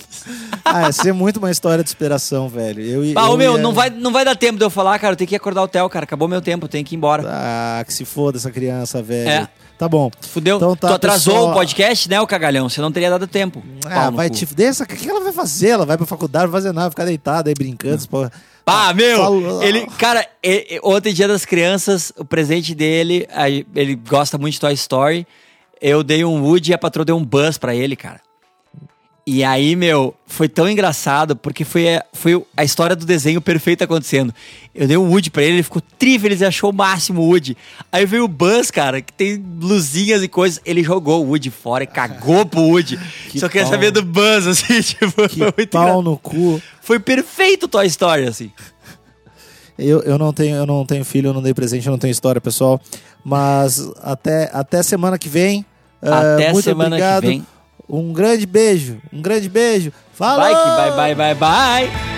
Ah, ia ser muito uma história de superação, velho. Eu, e- Ah, eu meu, ia- não vai, não vai dar tempo de eu falar, cara. Eu tenho que acordar o Theo, cara. Acabou meu tempo, eu tenho que ir embora. Ah, que se foda essa criança, velho. É. Tá bom. Fudeu. Então tá, tu atrasou pessoal. o podcast, né, o cagalhão? Você não teria dado tempo. Ah, vai te dessa. O que ela vai fazer? Ela vai pra faculdade, não vai fazer nada, ficar deitada aí brincando. Porra. Ah, meu! Falou. Ele, cara, e- e- ontem, dia das crianças, o presente dele, ele gosta muito de Toy Story. Eu dei um Woody e a patroa deu um Buzz pra ele, cara. E aí, meu, foi tão engraçado, porque foi a, foi a história do desenho perfeito acontecendo. Eu dei um Woody pra ele, ele ficou tri feliz, ele achou o máximo o Woody. Aí veio o Buzz, cara, que tem luzinhas e coisas. Ele jogou o Woody fora e cagou pro Woody. Que Só queria pau. saber do Buzz, assim, tipo, foi Que muito pau engraçado. no cu. Foi perfeito Toy Story, assim. Eu, eu, não tenho, eu não tenho filho, eu não dei presente, eu não tenho história, pessoal. Mas até, até semana que vem. Até muito semana que obrigado. vem. Um grande beijo. Um grande beijo. Fala! Bye, bye, bye, bye, bye.